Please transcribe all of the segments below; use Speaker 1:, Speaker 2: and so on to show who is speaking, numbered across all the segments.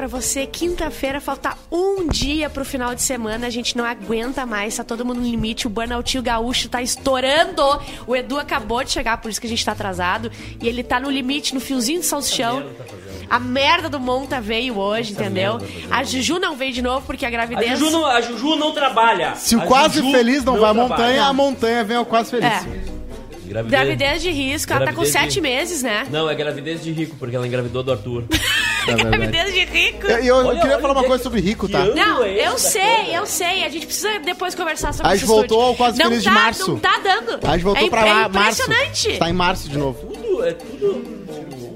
Speaker 1: pra você. Quinta-feira falta um dia pro final de semana. A gente não aguenta mais, tá todo mundo no limite. O Burnoutinho Gaúcho tá estourando. O Edu acabou de chegar, por isso que a gente tá atrasado. E ele tá no limite, no fiozinho de salsichão. A merda do Monta veio hoje, entendeu? A Juju não veio de novo porque a
Speaker 2: A
Speaker 1: gravidez.
Speaker 2: Juju, não, a Juju não trabalha.
Speaker 3: Se o
Speaker 2: A
Speaker 3: quase
Speaker 2: Juju
Speaker 3: feliz não, vai à montanha, a montanha vem ao quase feliz.
Speaker 1: É,
Speaker 2: Gravidez.
Speaker 1: gravidez de risco. Ela tá com
Speaker 2: Gravidez de-
Speaker 1: sete meses, né?
Speaker 2: Não, é gravidez de rico, porque ela engravidou do Arthur.
Speaker 1: gravidez de rico.
Speaker 3: E eu, eu
Speaker 2: Olha,
Speaker 3: queria
Speaker 2: olha,
Speaker 3: falar uma
Speaker 2: que-
Speaker 3: coisa sobre rico, tá?
Speaker 1: Não,
Speaker 2: é
Speaker 1: eu sei, eu sei. A gente precisa depois conversar sobre
Speaker 3: A
Speaker 1: esse
Speaker 3: gente voltou
Speaker 1: estúdio.
Speaker 3: ao Quase
Speaker 1: não
Speaker 3: Feliz de
Speaker 1: tá,
Speaker 3: março.
Speaker 1: Não tá dando.
Speaker 3: A gente voltou
Speaker 1: é,
Speaker 3: pra
Speaker 1: é
Speaker 3: lá, março.
Speaker 1: impressionante.
Speaker 3: Tá em março de novo.
Speaker 2: Tudo, é tudo...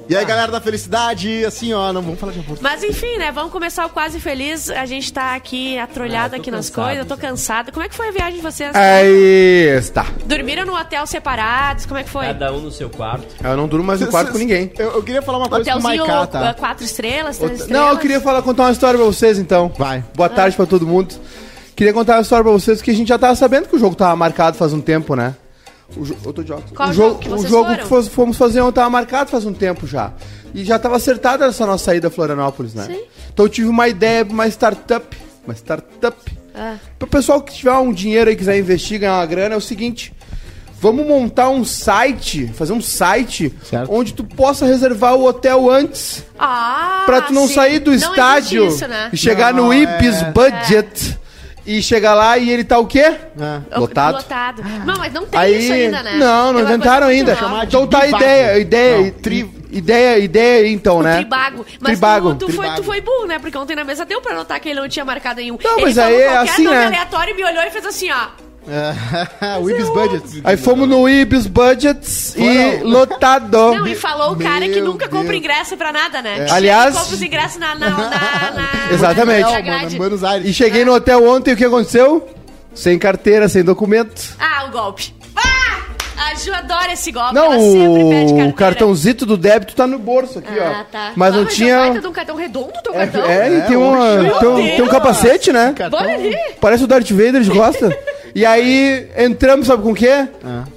Speaker 3: E aí, galera da felicidade, assim, ó, não vamos falar de aborto.
Speaker 1: Mas enfim, né? Vamos começar o Quase Feliz. A gente tá aqui atrolhado
Speaker 2: Ah,
Speaker 1: aqui nas
Speaker 2: cansado,
Speaker 1: coisas. Eu tô cansada. Como é que foi a viagem de vocês?
Speaker 4: Aí está.
Speaker 1: Dormiram no hotel separados? Como é que foi?
Speaker 2: Cada um no seu quarto.
Speaker 4: Eu não durmo mais no quarto com ninguém.
Speaker 3: Eu, eu queria falar uma coisa pro
Speaker 1: Hotelzinho
Speaker 3: Maiká, tá?
Speaker 1: uh, quatro estrelas, três
Speaker 4: Não,
Speaker 1: estrelas?
Speaker 4: eu queria falar, contar uma história pra vocês então.
Speaker 3: Vai.
Speaker 4: Boa tarde pra todo mundo. Queria contar uma história pra vocês que a gente já tava sabendo que o jogo tava marcado faz um tempo, né? O jo- eu tô de óculos.
Speaker 1: Qual
Speaker 4: o
Speaker 1: jogo que
Speaker 4: o jogo que fos- fomos fazer ontem tava marcado faz um tempo já. E já tava acertada essa nossa saída a Florianópolis, né?
Speaker 1: Sim.
Speaker 4: Então eu tive uma ideia, uma startup. Uma startup.
Speaker 1: Ah.
Speaker 4: Pro pessoal que tiver um dinheiro aí quiser investir, ganhar uma grana, é o seguinte. Vamos montar um site, fazer um site
Speaker 3: Certo.
Speaker 4: onde tu possa reservar o hotel antes.
Speaker 1: Ah,
Speaker 4: Pra tu não
Speaker 1: sim.
Speaker 4: sair do
Speaker 1: Não
Speaker 4: estádio
Speaker 1: Isso, né?
Speaker 4: e chegar
Speaker 3: Não,
Speaker 4: no
Speaker 3: é-
Speaker 4: Ibis Budget e chegar lá e ele tá o quê?
Speaker 3: É.
Speaker 4: Lotado.
Speaker 1: Lotado. Não, mas não tem
Speaker 4: Aí,
Speaker 1: isso ainda, né?
Speaker 4: não, não
Speaker 1: uma
Speaker 4: inventaram
Speaker 1: coisa muito
Speaker 4: ainda.
Speaker 1: nova.
Speaker 4: Então tá a
Speaker 3: bivago.
Speaker 4: ideia, a ideia,
Speaker 3: Não, tri-
Speaker 4: ideia, ideia aí, então, né?
Speaker 1: Tribago. Mas
Speaker 4: Tribago.
Speaker 1: Tu, tu, foi, tu foi burro, né? Porque ontem na mesa deu pra notar que ele não tinha marcado nenhum.
Speaker 4: Não,
Speaker 1: ele
Speaker 4: mas
Speaker 1: falou
Speaker 4: aí é
Speaker 1: qualquer
Speaker 4: assim,
Speaker 1: nome
Speaker 4: né?
Speaker 1: aleatório e me olhou e fez assim, ó.
Speaker 3: É. o Ibis Budget.
Speaker 4: Aí fomos no Ibis Budgets e
Speaker 3: Foram.
Speaker 4: lotado.
Speaker 1: Não, e falou o cara que
Speaker 3: Meu
Speaker 1: nunca compra
Speaker 3: Deus.
Speaker 1: ingresso pra nada, né? Chega e
Speaker 4: Aliás-
Speaker 1: compra os ingressos na... na, na, na
Speaker 4: Exatamente.
Speaker 1: na
Speaker 3: Não, mano,
Speaker 1: grade.
Speaker 3: em Buenos Aires.
Speaker 4: E cheguei no hotel ontem e o que aconteceu? Sem carteira, sem documento.
Speaker 1: Ah, o golpe. Ah! A Ju adora esse golpe.
Speaker 4: Não,
Speaker 1: ela sempre pede carteira.
Speaker 4: o cartãozito do débito tá no bolso aqui, ó.
Speaker 1: Ah, tá.
Speaker 4: Mas
Speaker 1: Ah,
Speaker 4: não
Speaker 1: É um
Speaker 4: tinha.
Speaker 1: baita de um cartão redondo, teu
Speaker 4: É,
Speaker 1: cartão?
Speaker 4: é, e tem, uma, tem, um, tem um
Speaker 1: Deus!
Speaker 4: capacete, né?
Speaker 1: Bora ali.
Speaker 4: Parece o Darth Vader de costa. e aí entramos, sabe com o quê?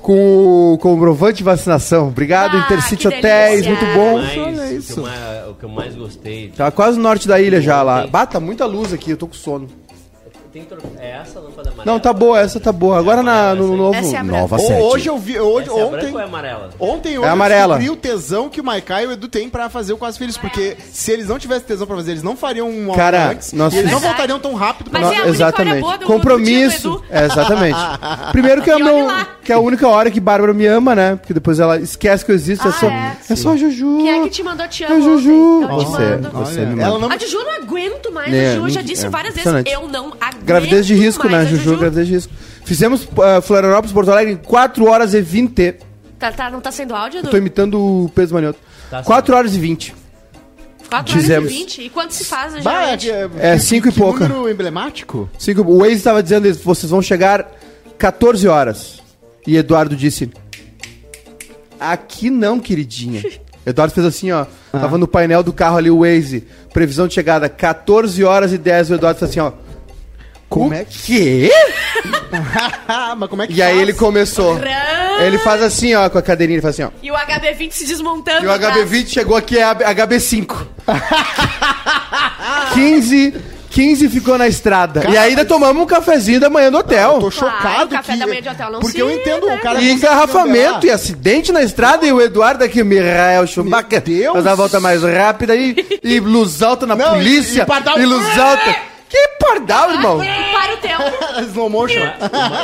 Speaker 4: Com o comprovante de vacinação. Obrigado,
Speaker 1: Ah,
Speaker 4: Intercity Hotéis, muito bom.
Speaker 2: Mas,
Speaker 3: olha
Speaker 2: o que
Speaker 3: isso.
Speaker 2: eu mais- O que eu mais gostei...
Speaker 4: Tá quase no norte da ilha já lá. Bata muita luz aqui, eu tô com sono.
Speaker 2: Tem tro- É essa a lâmpada amarela?
Speaker 4: Não, tá boa, essa tá boa. Agora na, no novo.
Speaker 1: Essa é a branca.
Speaker 4: Nova 7.
Speaker 3: Hoje eu vi, hoje,
Speaker 2: Essa é a
Speaker 3: ontem,
Speaker 2: branca ou é amarela?
Speaker 3: ontem, hoje
Speaker 4: É amarela.
Speaker 3: eu descobri o tesão que o Maiká e o Edu têm pra fazer o Quase Feliz, porque se eles não tivessem tesão pra fazer, eles não fariam um
Speaker 4: Cara,
Speaker 3: antes,
Speaker 4: nós
Speaker 3: e eles não
Speaker 1: fizemos-
Speaker 3: voltariam tão rápido pra
Speaker 1: Mas é a única hora boa do- do
Speaker 4: Compromisso.
Speaker 1: dia do Edu.
Speaker 4: É, exatamente. Primeiro que é,
Speaker 1: E
Speaker 4: meu,
Speaker 1: lá.
Speaker 4: Que é a única hora que Bárbara me ama, né? Porque depois ela esquece que eu existo. é,
Speaker 1: Ah,
Speaker 4: só,
Speaker 1: é.
Speaker 4: é. só a Juju.
Speaker 1: Quem é que te mandou te
Speaker 4: É
Speaker 1: amo
Speaker 4: a Juju.
Speaker 1: Eu
Speaker 4: Você,
Speaker 1: mando.
Speaker 4: você me
Speaker 3: ela não-
Speaker 1: A Juju não aguento mais.
Speaker 4: É,
Speaker 1: a Juju já disse
Speaker 4: é,
Speaker 1: várias vezes. Eu não aguento
Speaker 4: Gravidez de risco,
Speaker 1: mais
Speaker 4: né,
Speaker 1: a
Speaker 4: Juju? Gravidez de risco. Fizemos uh, Florianópolis, Porto Alegre em 4 horas e 20.
Speaker 1: Tá, tá, não tá sendo áudio, Edu?
Speaker 4: Tô imitando o Pedro Manioto.
Speaker 2: Tá
Speaker 4: 4 horas e 20.
Speaker 1: 4 horas
Speaker 4: Dizemos.
Speaker 1: e 20. E quanto se faz,
Speaker 3: Bah,
Speaker 1: geralmente?
Speaker 4: É, cinco e
Speaker 3: que
Speaker 4: pouca.
Speaker 3: número emblemático?
Speaker 4: Cinco, o Waze estava dizendo que vocês vão chegar 14 horas. E Eduardo disse: Aqui não, queridinha. Eduardo fez assim, ó. Tava no painel do carro ali o Waze. Previsão de chegada 14 horas e 10. O Eduardo fez assim, ó.
Speaker 3: Como
Speaker 4: o
Speaker 3: é que-
Speaker 4: quê?
Speaker 3: Mas como é que
Speaker 4: E aí
Speaker 3: faz?
Speaker 4: ele começou.
Speaker 1: Rã!
Speaker 4: Ele faz assim, ó, com a cadeirinha, ele faz assim, ó.
Speaker 1: E o HB20 se desmontando.
Speaker 4: E o
Speaker 1: atrás.
Speaker 4: HB20 chegou aqui, é a HB5. 15, 15 ficou na estrada.
Speaker 3: Cara,
Speaker 4: e ainda tomamos um cafezinho da manhã do hotel.
Speaker 3: Eu tô
Speaker 1: Claro,
Speaker 3: chocado
Speaker 1: café
Speaker 3: que...
Speaker 1: da manhã de hotel não
Speaker 3: Porque
Speaker 1: se
Speaker 3: eu entendo o cara...
Speaker 4: E
Speaker 3: consegue
Speaker 4: engarrafamento e acidente na estrada e o Eduardo aqui, Mirael Schumacher,
Speaker 3: Meu Deus!
Speaker 4: faz a volta mais rápida e, e luz alta na
Speaker 3: Não,
Speaker 4: polícia
Speaker 3: e- e
Speaker 4: e luz alta. Que pardal, irmão?
Speaker 1: E para o tempo.
Speaker 3: Slow motion.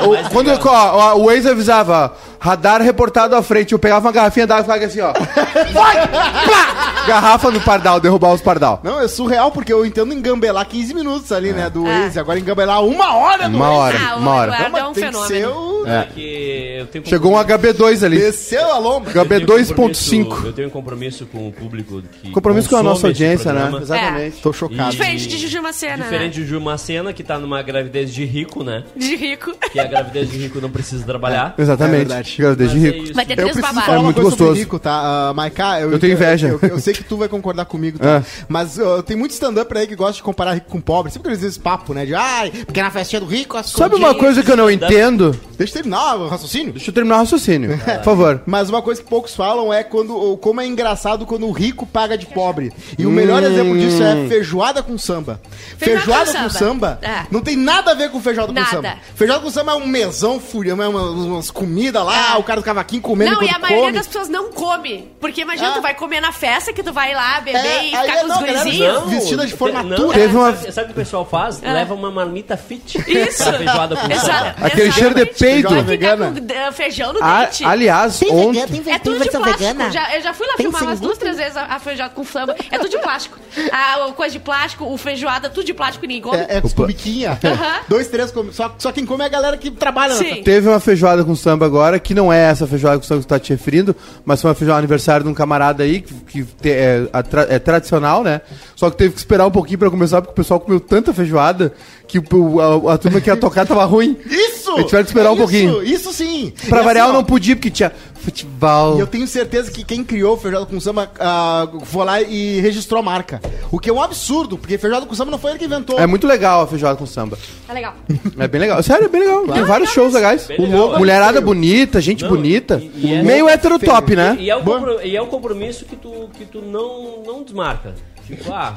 Speaker 2: O
Speaker 4: O- Quando
Speaker 2: legal-
Speaker 4: ó, ó, o Waze avisava, radar reportado à frente, eu pegava uma garrafinha d'água e ficava assim, ó. Vai! Plá! Garrafa no pardal, derrubar os pardal.
Speaker 3: Não, é surreal, porque eu entendo engambelar 15 minutos ali, né, do Waze. Agora engambelar uma hora no
Speaker 4: Uma
Speaker 3: Waze.
Speaker 4: hora,
Speaker 1: Ah, o
Speaker 4: uma hora.
Speaker 1: Eduardo é um
Speaker 3: tem que
Speaker 1: fenômeno.
Speaker 3: ser o...
Speaker 4: É.
Speaker 2: que eu tenho
Speaker 4: Chegou um HB2 ali.
Speaker 3: Desceu a lomba.
Speaker 2: Eu tenho
Speaker 4: HB
Speaker 2: compromisso-
Speaker 4: 2.5.
Speaker 2: Eu tenho um compromisso com o público que
Speaker 4: Compromisso com a nossa
Speaker 2: esse
Speaker 4: audiência, né? Exatamente.
Speaker 3: Tô chocado.
Speaker 1: Diferente de Juju Macena,
Speaker 2: Diferente
Speaker 1: né?
Speaker 2: de Ju Macena, que tá numa gravidez de rico, né?
Speaker 1: De rico.
Speaker 2: Que a gravidez de rico não precisa trabalhar.
Speaker 4: Exatamente.
Speaker 3: É.
Speaker 4: Gravidez de
Speaker 2: Mas é
Speaker 4: rico.
Speaker 2: isso.
Speaker 1: Vai ter
Speaker 3: Eu
Speaker 1: três
Speaker 3: preciso falar
Speaker 4: É muito gostoso.
Speaker 3: rico, tá? Uh, Maiká, eu,
Speaker 4: Eu tenho inveja.
Speaker 3: Eu, eu sei que tu vai concordar comigo, tá?
Speaker 4: É.
Speaker 3: Mas uh, tem muito stand-up aí que gosta de comparar rico com pobre. Sempre aqueles vezes papo, né? De, ai, porque na festinha do rico as
Speaker 4: Sabe uma coisa que eu não entendo?
Speaker 3: Deixa eu terminar o raciocínio.
Speaker 4: Deixa eu terminar o raciocínio, por favor.
Speaker 3: Mas uma coisa que poucos falam é quando, como é engraçado quando o rico paga de pobre. E o melhor exemplo disso é feijoada com samba.
Speaker 1: Feijoada
Speaker 3: Feijoada,
Speaker 1: com
Speaker 3: com
Speaker 1: samba.
Speaker 3: samba,
Speaker 1: É.
Speaker 3: não tem nada a ver com feijoada
Speaker 1: Nada.
Speaker 3: com samba. Feijoada com samba é um mesão fúria, é uma- umas comidas lá,
Speaker 1: É.
Speaker 3: o cara do cavaquinho comendo
Speaker 1: Não, e a maioria
Speaker 3: come.
Speaker 1: das pessoas não come. Porque imagina,
Speaker 3: Ah.
Speaker 1: tu vai comer na festa que tu vai lá beber
Speaker 3: É,
Speaker 1: e
Speaker 3: aí
Speaker 1: ficar com
Speaker 3: não,
Speaker 1: os gurizinhos.
Speaker 3: Vestida de formatura.
Speaker 2: não,
Speaker 4: Teve uma-
Speaker 2: sabe, o que o pessoal faz? Leva uma marmita fit
Speaker 1: Isso.
Speaker 2: pra feijoada com
Speaker 1: Exato.
Speaker 2: samba.
Speaker 4: Aquele cheiro de
Speaker 1: Exatamente.
Speaker 4: Peido.
Speaker 1: Vai ficar
Speaker 3: Vegana.
Speaker 1: com eh, feijão no
Speaker 4: A-
Speaker 1: dente.
Speaker 4: aliás, ontem.
Speaker 1: É tudo de plástico. Já, eu já fui lá filmar umas duas, três vezes a, a feijoada com samba. É tudo de plástico. A, a coisa de plástico, o feijoada, tudo de plástico, ninguém come.
Speaker 3: É, é com biquinha.
Speaker 1: Aham.
Speaker 3: Dois, três, come. Só, só quem come é a galera que trabalha
Speaker 1: Sim.
Speaker 3: na
Speaker 4: Teve uma feijoada com samba agora, que não é essa feijoada com samba que tu tá te referindo, mas foi uma feijoada aniversário de um camarada aí, que, que te- é, a tra- é tradicional, né? Só que teve que esperar um pouquinho pra começar, porque o pessoal comeu tanta feijoada que o- a, a turma que ia tocar tava ruim.
Speaker 3: Isso!
Speaker 4: Eles tiveram que esperar um
Speaker 3: Isso,
Speaker 4: pouquinho.
Speaker 3: Isso sim!
Speaker 4: Pra
Speaker 3: E
Speaker 4: variar,
Speaker 3: assim,
Speaker 4: eu não podia, porque tinha futebol.
Speaker 3: E eu tenho certeza que quem criou o feijoada com samba ah, foi lá e registrou a marca. O que é um absurdo, porque feijoada com samba não foi ele que inventou.
Speaker 4: É muito legal a feijoada com samba.
Speaker 1: Tá legal.
Speaker 4: É bem legal. Sério, é bem legal. Tem vários
Speaker 1: legal
Speaker 4: shows legais.
Speaker 2: Legal.
Speaker 4: Mulherada bonita, gente
Speaker 2: Não,
Speaker 4: bonita.
Speaker 2: e- e é-
Speaker 4: Meio heterotop, né?
Speaker 2: E é, o compro- e é o compromisso que tu, que tu não, não desmarca. Tipo, ah.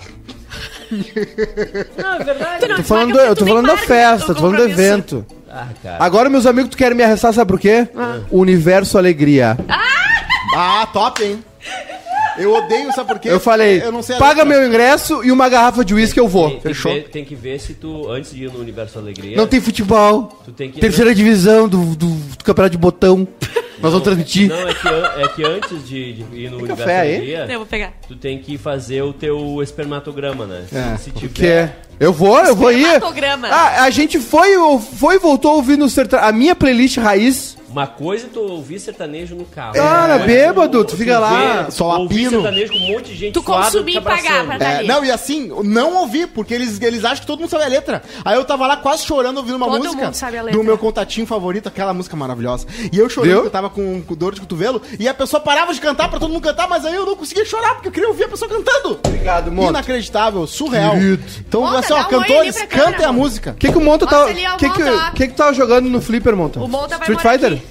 Speaker 2: Não, é verdade.
Speaker 1: Tu não
Speaker 4: Tô falando do- eu tô falando da festa, tô falando do evento.
Speaker 2: Ah, cara.
Speaker 4: Agora, meus amigos, tu querem me arrestar, sabe por quê? Universo Alegria.
Speaker 3: Ah, top, hein? Eu odeio, sabe por quê?
Speaker 4: Eu falei,
Speaker 3: eu não sei
Speaker 4: paga
Speaker 3: letra.
Speaker 4: meu ingresso e uma garrafa de uísque eu vou.
Speaker 2: Tem, tem, que
Speaker 3: Fechou?
Speaker 2: ver, tem que ver se tu, antes de ir no Universo Alegria.
Speaker 4: Não tem futebol.
Speaker 2: Tu tem que-
Speaker 4: Terceira divisão do, do, do campeonato de botão. Nós vamos transmitir.
Speaker 2: Não, é que, an- é que antes de, de ir no Universo
Speaker 4: café aí?
Speaker 1: Eu vou pegar.
Speaker 2: tu tem que fazer o teu espermatograma, né?
Speaker 3: É,
Speaker 2: se tiver.
Speaker 4: Que é. Eu vou, eu vou ir.
Speaker 1: Espermatograma.
Speaker 4: Ah, a gente foi, foi e voltou ouvindo o serta- a minha playlist raiz.
Speaker 2: Uma coisa é tu ouvir sertanejo no carro.
Speaker 4: Cara,
Speaker 2: Outra
Speaker 4: bêbado,
Speaker 2: tu-
Speaker 4: tu fica lá,
Speaker 2: vê-
Speaker 3: só
Speaker 2: ouvir
Speaker 3: apino.
Speaker 2: sertanejo com um monte de gente
Speaker 1: Tu
Speaker 2: suada
Speaker 1: consumir e pagar pra dar
Speaker 3: É, não, e assim, não ouvi, porque eles, eles acham que todo mundo sabe a letra. Aí eu tava lá quase chorando ouvindo uma
Speaker 1: Todo
Speaker 3: música
Speaker 1: mundo sabe a letra.
Speaker 3: do meu contatinho favorito, aquela música maravilhosa. E eu chorei
Speaker 4: Viu?
Speaker 3: porque eu tava com, com dor de cotovelo, e a pessoa parava de cantar pra todo mundo cantar, mas aí eu não conseguia chorar, porque eu queria ouvir a pessoa cantando.
Speaker 4: Obrigado, Monta.
Speaker 3: Inacreditável, surreal.
Speaker 4: Querido.
Speaker 3: Então,
Speaker 1: Monta,
Speaker 3: assim, ó, cantores, cantem a música.
Speaker 4: O que, que o Monta tá. O que, que, que, que tu tava jogando no Flipper, Monta?
Speaker 1: O Monta vai
Speaker 4: Street Fighter?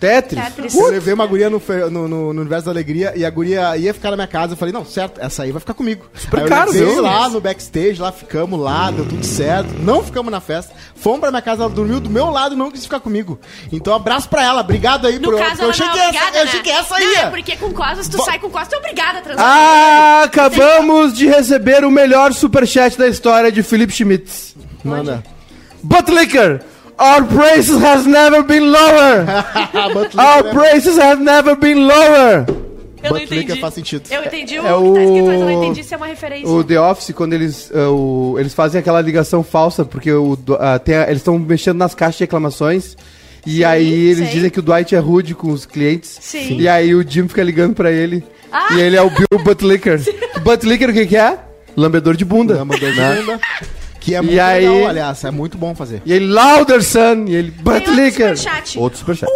Speaker 4: Tetris?
Speaker 1: Tetris.
Speaker 3: Eu levei uma guria no, no, no- no Universo da Alegria e a guria ia ficar na minha casa. Eu falei, não, certo, essa aí vai ficar comigo.
Speaker 4: Super
Speaker 3: aí eu
Speaker 4: caro,
Speaker 3: levei lá no backstage, lá ficamos lá, deu tudo certo. Não ficamos na festa. Fomos pra minha casa, ela dormiu do meu lado e não quis ficar comigo. Então, abraço pra ela. Obrigado aí
Speaker 1: No
Speaker 3: por
Speaker 1: caso,
Speaker 3: eu achei
Speaker 1: é
Speaker 3: essa,
Speaker 1: obrigada,
Speaker 3: eu
Speaker 1: né?
Speaker 3: achei que essa
Speaker 1: Não,
Speaker 3: ia.
Speaker 1: é porque com costas, tu
Speaker 3: Bo-
Speaker 1: sai com costas, tu é obrigada a transar.
Speaker 4: Ah, acabamos de receber o melhor superchat da história de Felipe Schmitz.
Speaker 3: Manda.
Speaker 4: Buttlicker, our prices has never been lower. Our prices have never been lower.
Speaker 1: Eu não entendi.
Speaker 3: faz sentido.
Speaker 1: Eu entendi o
Speaker 4: É
Speaker 1: que tá
Speaker 4: o-
Speaker 1: escrito, mas eu não entendi se é uma referência.
Speaker 4: O The Office, quando eles, uh, o- eles fazem aquela ligação falsa, porque o, tem a- eles estão mexendo nas caixas de reclamações. E aí eles
Speaker 1: sei.
Speaker 4: dizem que o Dwight é rude com os clientes.
Speaker 1: Sim.
Speaker 4: E aí o Jim fica ligando pra ele.
Speaker 1: Ah!
Speaker 4: E ele é o Bill Buttlicker. Buttlicker o que, que é? Lambedor de bunda.
Speaker 3: Lambador de
Speaker 4: né?
Speaker 3: bunda. Que é muito
Speaker 4: aí-
Speaker 3: legal, aliás. É muito bom fazer.
Speaker 4: E ele, Louder Son. E ele,
Speaker 1: superchat.
Speaker 4: Outro superchat.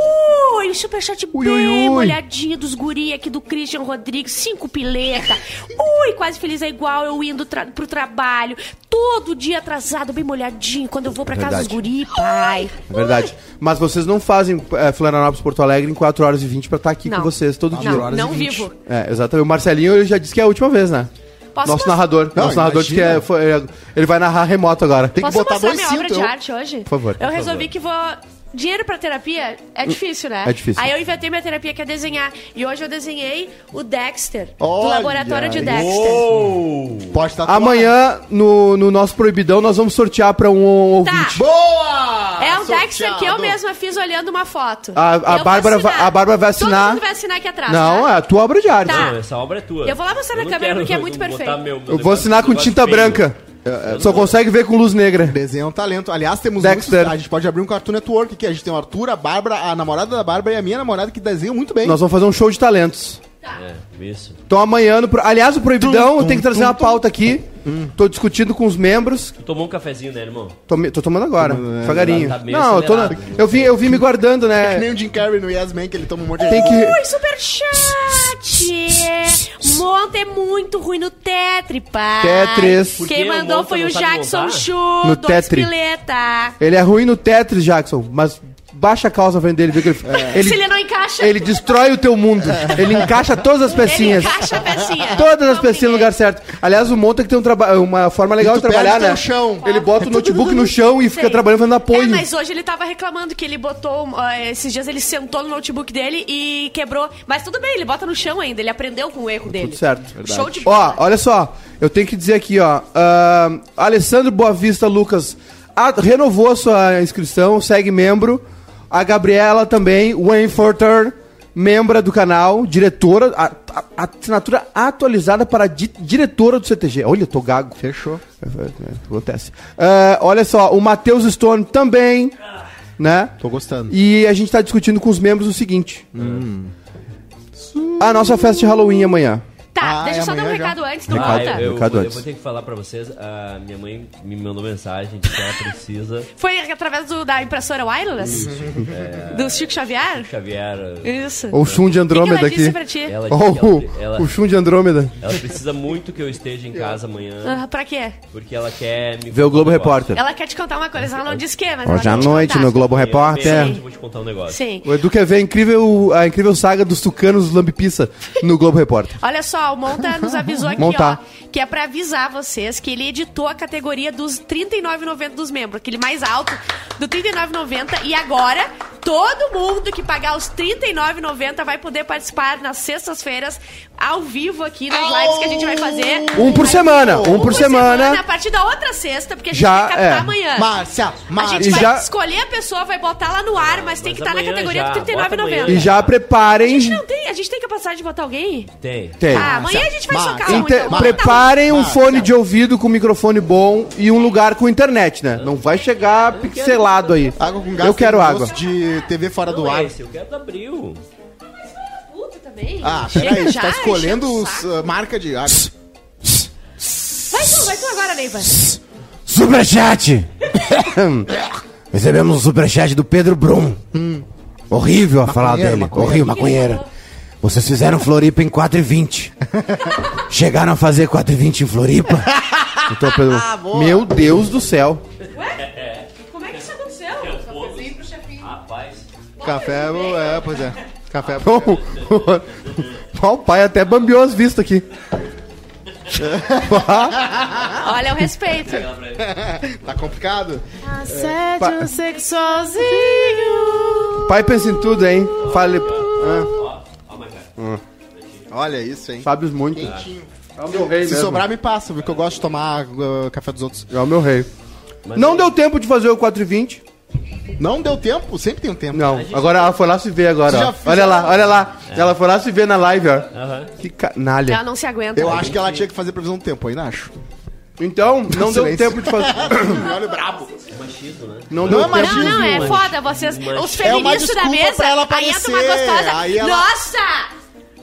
Speaker 1: Ui, superchat
Speaker 4: Ui,
Speaker 1: bem
Speaker 4: ui, ui.
Speaker 1: molhadinho dos guri aqui do Christian Rodrigues, cinco pileta. Ui, quase feliz é igual eu indo tra pro trabalho, todo dia atrasado, bem molhadinho, quando eu vou pra casa dos
Speaker 4: Verdade.
Speaker 1: guri, pai.
Speaker 4: É verdade. Mas vocês não fazem é, Florianópolis Porto Alegre em 4 horas e 20 pra estar aqui
Speaker 1: Não.
Speaker 4: com vocês todo dia.
Speaker 1: Não,
Speaker 3: horas e
Speaker 1: não
Speaker 3: 20.
Speaker 1: vivo.
Speaker 4: É, exatamente. O Marcelinho ele já disse que é a última vez, né?
Speaker 1: Posso
Speaker 4: Nosso
Speaker 1: mostrar-
Speaker 4: narrador.
Speaker 3: Não,
Speaker 4: nosso narrador que é, foi- é- ele vai narrar remoto agora.
Speaker 3: Tem que
Speaker 1: Posso
Speaker 3: botar
Speaker 1: mostrar
Speaker 3: dois
Speaker 1: minha obra
Speaker 3: cintos.
Speaker 1: de
Speaker 3: eu-
Speaker 1: arte hoje?
Speaker 4: Por favor.
Speaker 1: Eu
Speaker 4: Por
Speaker 1: resolvi que vou... Dinheiro pra terapia é difícil, né?
Speaker 4: É difícil.
Speaker 1: Aí eu inventei minha terapia que é desenhar. E hoje eu desenhei o Dexter, do
Speaker 3: Olha
Speaker 1: laboratório de. Dexter.
Speaker 3: Pode tatuar.
Speaker 4: Amanhã, no, no nosso Proibidão, nós vamos sortear pra um ouvinte.
Speaker 3: Boa!
Speaker 1: Dexter que eu mesma fiz olhando uma foto.
Speaker 4: A- a
Speaker 1: Eu
Speaker 4: Bárbara vai-
Speaker 1: assinar.
Speaker 4: a Bárbara vai assinar.
Speaker 1: Todo mundo vai assinar aqui atrás,
Speaker 4: Não,
Speaker 1: tá?
Speaker 4: é a tua obra de arte.
Speaker 1: Tá.
Speaker 2: Não, essa obra é tua.
Speaker 1: Eu vou lá mostrar na câmera porque é muito perfeito.
Speaker 2: meu- meu
Speaker 4: Eu vou assinar com tinta
Speaker 2: feio.
Speaker 4: branca. Só consegue ver com luz negra.
Speaker 3: Desenho é um talento. Aliás, temos
Speaker 4: Dexter.
Speaker 3: muitos. A gente pode abrir um Cartoon Network aqui. A gente tem o Arthur, a Bárbara, a namorada da Bárbara e a minha namorada que desenham muito bem.
Speaker 4: Nós vamos fazer um show de talentos.
Speaker 2: É, isso.
Speaker 4: Então amanhã, no, pro- aliás, o Proibidão, tenho que trazer
Speaker 3: tum,
Speaker 4: uma
Speaker 3: tum.
Speaker 4: pauta aqui. Tô discutindo com os membros.
Speaker 2: Tu tomou um cafezinho, né, irmão?
Speaker 4: Tô, me- tô tomando agora, devagarinho.
Speaker 2: tá meio
Speaker 4: Não, eu, tô na-
Speaker 2: acelerado.
Speaker 4: eu, vim, eu vim me guardando,
Speaker 3: Que
Speaker 4: né?
Speaker 3: nem o Jim Carrey no Yes Man, que ele toma um monte de...
Speaker 4: Tem que...
Speaker 1: Ui, superchat! Monta é muito ruim no Tetri, pai.
Speaker 4: Tetris.
Speaker 2: Por
Speaker 1: Quem
Speaker 2: o
Speaker 1: mandou
Speaker 2: Monta
Speaker 1: foi
Speaker 2: não
Speaker 1: o
Speaker 2: sabe
Speaker 1: Jackson
Speaker 2: montar?
Speaker 1: Chu,
Speaker 4: No
Speaker 1: dois
Speaker 4: Tetri.
Speaker 1: pileta.
Speaker 4: Ele é ruim no Tetris, Jackson, mas baixa a calça frente dele, viu que ele,
Speaker 1: Se
Speaker 4: ele,
Speaker 1: ele não encaixa,
Speaker 4: ele destrói o teu mundo. Ele encaixa todas as
Speaker 1: ele
Speaker 4: pecinhas.
Speaker 1: encaixa a pecinha.
Speaker 4: Todas as pecinhas no lugar certo. Aliás, o Monta que tem um traba- uma forma legal de trabalhar, né?
Speaker 3: chão.
Speaker 4: Ele bota o notebook no chão e fica
Speaker 1: Sei.
Speaker 4: trabalhando fazendo apoio.
Speaker 1: É, mas hoje ele tava reclamando que ele botou. ah, esses dias ele sentou no notebook dele e quebrou. Mas tudo bem, ele bota no chão ainda. Ele aprendeu com o erro dele.
Speaker 4: Tudo certo.
Speaker 1: Show de
Speaker 4: Ó,
Speaker 1: bola.
Speaker 4: olha só, eu tenho que dizer aqui, ó. ahn, Alessandro Boavista Lucas a- renovou a sua inscrição, segue membro. A Gabriela também, Wayne Forter, membra do canal, diretora, a, a- assinatura atualizada para di- diretora do CTG. Olha, eu tô gago.
Speaker 3: Fechou.
Speaker 4: Acontece. Ah, olha só, o Matheus Stone também, né?
Speaker 3: Tô gostando.
Speaker 4: E a gente tá discutindo com os membros o seguinte. A nossa festa de Halloween amanhã.
Speaker 1: Tá,
Speaker 3: Ah,
Speaker 1: deixa
Speaker 3: é
Speaker 1: eu só dar um
Speaker 3: amanhã já?
Speaker 1: recado antes, não
Speaker 4: Recado.
Speaker 2: Ah,
Speaker 1: conta.
Speaker 2: eu, eu,
Speaker 4: Recado
Speaker 2: eu
Speaker 4: antes.
Speaker 2: vou ter que falar pra vocês. A minha mãe me mandou mensagem de que ela precisa.
Speaker 1: Foi através do- da impressora wireless? Do Chico Xavier?
Speaker 2: Xavier.
Speaker 1: Isso.
Speaker 4: Ou o Chum de
Speaker 1: O que que
Speaker 4: Andrômeda
Speaker 1: ela disse
Speaker 4: aqui.
Speaker 1: pra ti?
Speaker 2: Ela,
Speaker 4: Ou
Speaker 2: ela,
Speaker 4: o,
Speaker 2: ela,
Speaker 4: o Chum de Andrômeda.
Speaker 2: ela precisa muito que eu esteja em casa amanhã.
Speaker 1: Ah, pra quê?
Speaker 2: Porque ela quer me
Speaker 4: Vê o Globo
Speaker 2: um.
Speaker 4: Repórter.
Speaker 1: Ela quer te contar uma coisa, ela não disse que, mas
Speaker 4: Hoje à noite no Globo Repórter.
Speaker 2: eu vou te contar um negócio.
Speaker 1: Sim.
Speaker 4: O Edu quer ver a incrível, a incrível saga dos tucanos Lambipissa no Globo Repórter.
Speaker 1: Olha só, o Monta nos avisou aqui,
Speaker 4: Monta.
Speaker 1: ó, que é pra avisar vocês que ele editou a categoria dos R$ 39,90 dos membros, aquele mais alto do R$ 39,90 e agora todo mundo que pagar os R$ 39,90 vai poder participar nas sextas-feiras ao vivo aqui nas lives que a gente vai fazer.
Speaker 4: Um por semana, um por semana.
Speaker 1: A partir da outra sexta, porque a gente
Speaker 4: Já,
Speaker 1: vai captar
Speaker 4: é.
Speaker 1: amanhã.
Speaker 3: Márcia,
Speaker 1: A
Speaker 3: Márcia.
Speaker 1: gente
Speaker 4: E
Speaker 1: vai
Speaker 4: já-
Speaker 1: escolher a pessoa, vai botar lá no ar, mas tem que
Speaker 2: mas
Speaker 1: estar na
Speaker 2: amanhã
Speaker 1: categoria
Speaker 2: já,
Speaker 1: do R$ 39,90.
Speaker 4: E já
Speaker 1: A
Speaker 4: preparem.
Speaker 1: gente não tem, a gente tem capacidade de botar alguém?
Speaker 2: Tem.
Speaker 4: Tem.
Speaker 1: Ah, amanhã a gente vai
Speaker 3: Márcia,
Speaker 1: socar um, então.
Speaker 4: Preparem um
Speaker 3: Márcia.
Speaker 4: fone de ouvido com microfone bom e um lugar com internet, né? Não vai chegar pixelado aí.
Speaker 3: Água com gás
Speaker 4: Eu quero
Speaker 3: tem
Speaker 4: água.
Speaker 3: gosto de TV fora do ar.
Speaker 2: é esse, eu quero do abril.
Speaker 1: Puta também.
Speaker 3: Ah,
Speaker 1: Chega
Speaker 3: peraí,
Speaker 1: já,
Speaker 3: tá escolhendo
Speaker 1: enchendo o
Speaker 3: os,
Speaker 1: saco.
Speaker 3: uh, marca de água.
Speaker 1: Vai tu, vai tu agora, Neiva.
Speaker 5: Superchat! Recebemos um superchat do Pedro Brum. Horrível a falar
Speaker 3: Maconheiro,
Speaker 5: dele.
Speaker 3: maconheiro.
Speaker 5: Horrível, maconheira. Vocês fizeram Floripa em 4,20. Chegaram a fazer 4,20 em Floripa?
Speaker 4: Então, Pedro, meu Deus do céu.
Speaker 1: Como é que isso aconteceu?
Speaker 2: Rapaz.
Speaker 3: Café, é, pois é. Café.
Speaker 4: Ó, o pai até bambeou as vistas aqui.
Speaker 1: Olha o respeito.
Speaker 3: Tá complicado?
Speaker 1: Assédio sexozinho.
Speaker 4: Pai pensa em tudo, hein? Fale. Ah,
Speaker 2: Ó, mas cara.
Speaker 3: Olha isso, hein?
Speaker 4: Sábios muito. É o meu rei
Speaker 3: Se
Speaker 4: mesmo.
Speaker 3: sobrar, me passa, porque eu gosto de tomar uh, café dos outros.
Speaker 4: É o meu rei.
Speaker 2: Mas
Speaker 4: Não
Speaker 2: aí-
Speaker 4: deu tempo de fazer o 4,20.
Speaker 3: Não deu tempo? Sempre tem um tempo.
Speaker 4: Não, agora ela foi lá se ver agora, ó. Olha lá, olha lá. Ela foi lá se ver na live, ó.
Speaker 2: Aham.
Speaker 4: Que canalha.
Speaker 1: Ela não se aguenta.
Speaker 3: Eu acho que ela tinha que fazer previsão do tempo, ainda acho.
Speaker 4: Então, não deu
Speaker 3: Silêncio.
Speaker 4: tempo de fazer.
Speaker 3: Olha o brabo.
Speaker 2: É machismo, né?
Speaker 4: Não
Speaker 3: Não
Speaker 4: deu
Speaker 3: é machismo.
Speaker 1: Não, não, é foda. Vocês, os
Speaker 3: É
Speaker 1: feministas da
Speaker 3: desculpa
Speaker 1: mesa,
Speaker 3: pra ela
Speaker 1: aí entra uma
Speaker 3: aparecer,
Speaker 1: gostosa.
Speaker 3: aí ela-
Speaker 1: Nossa!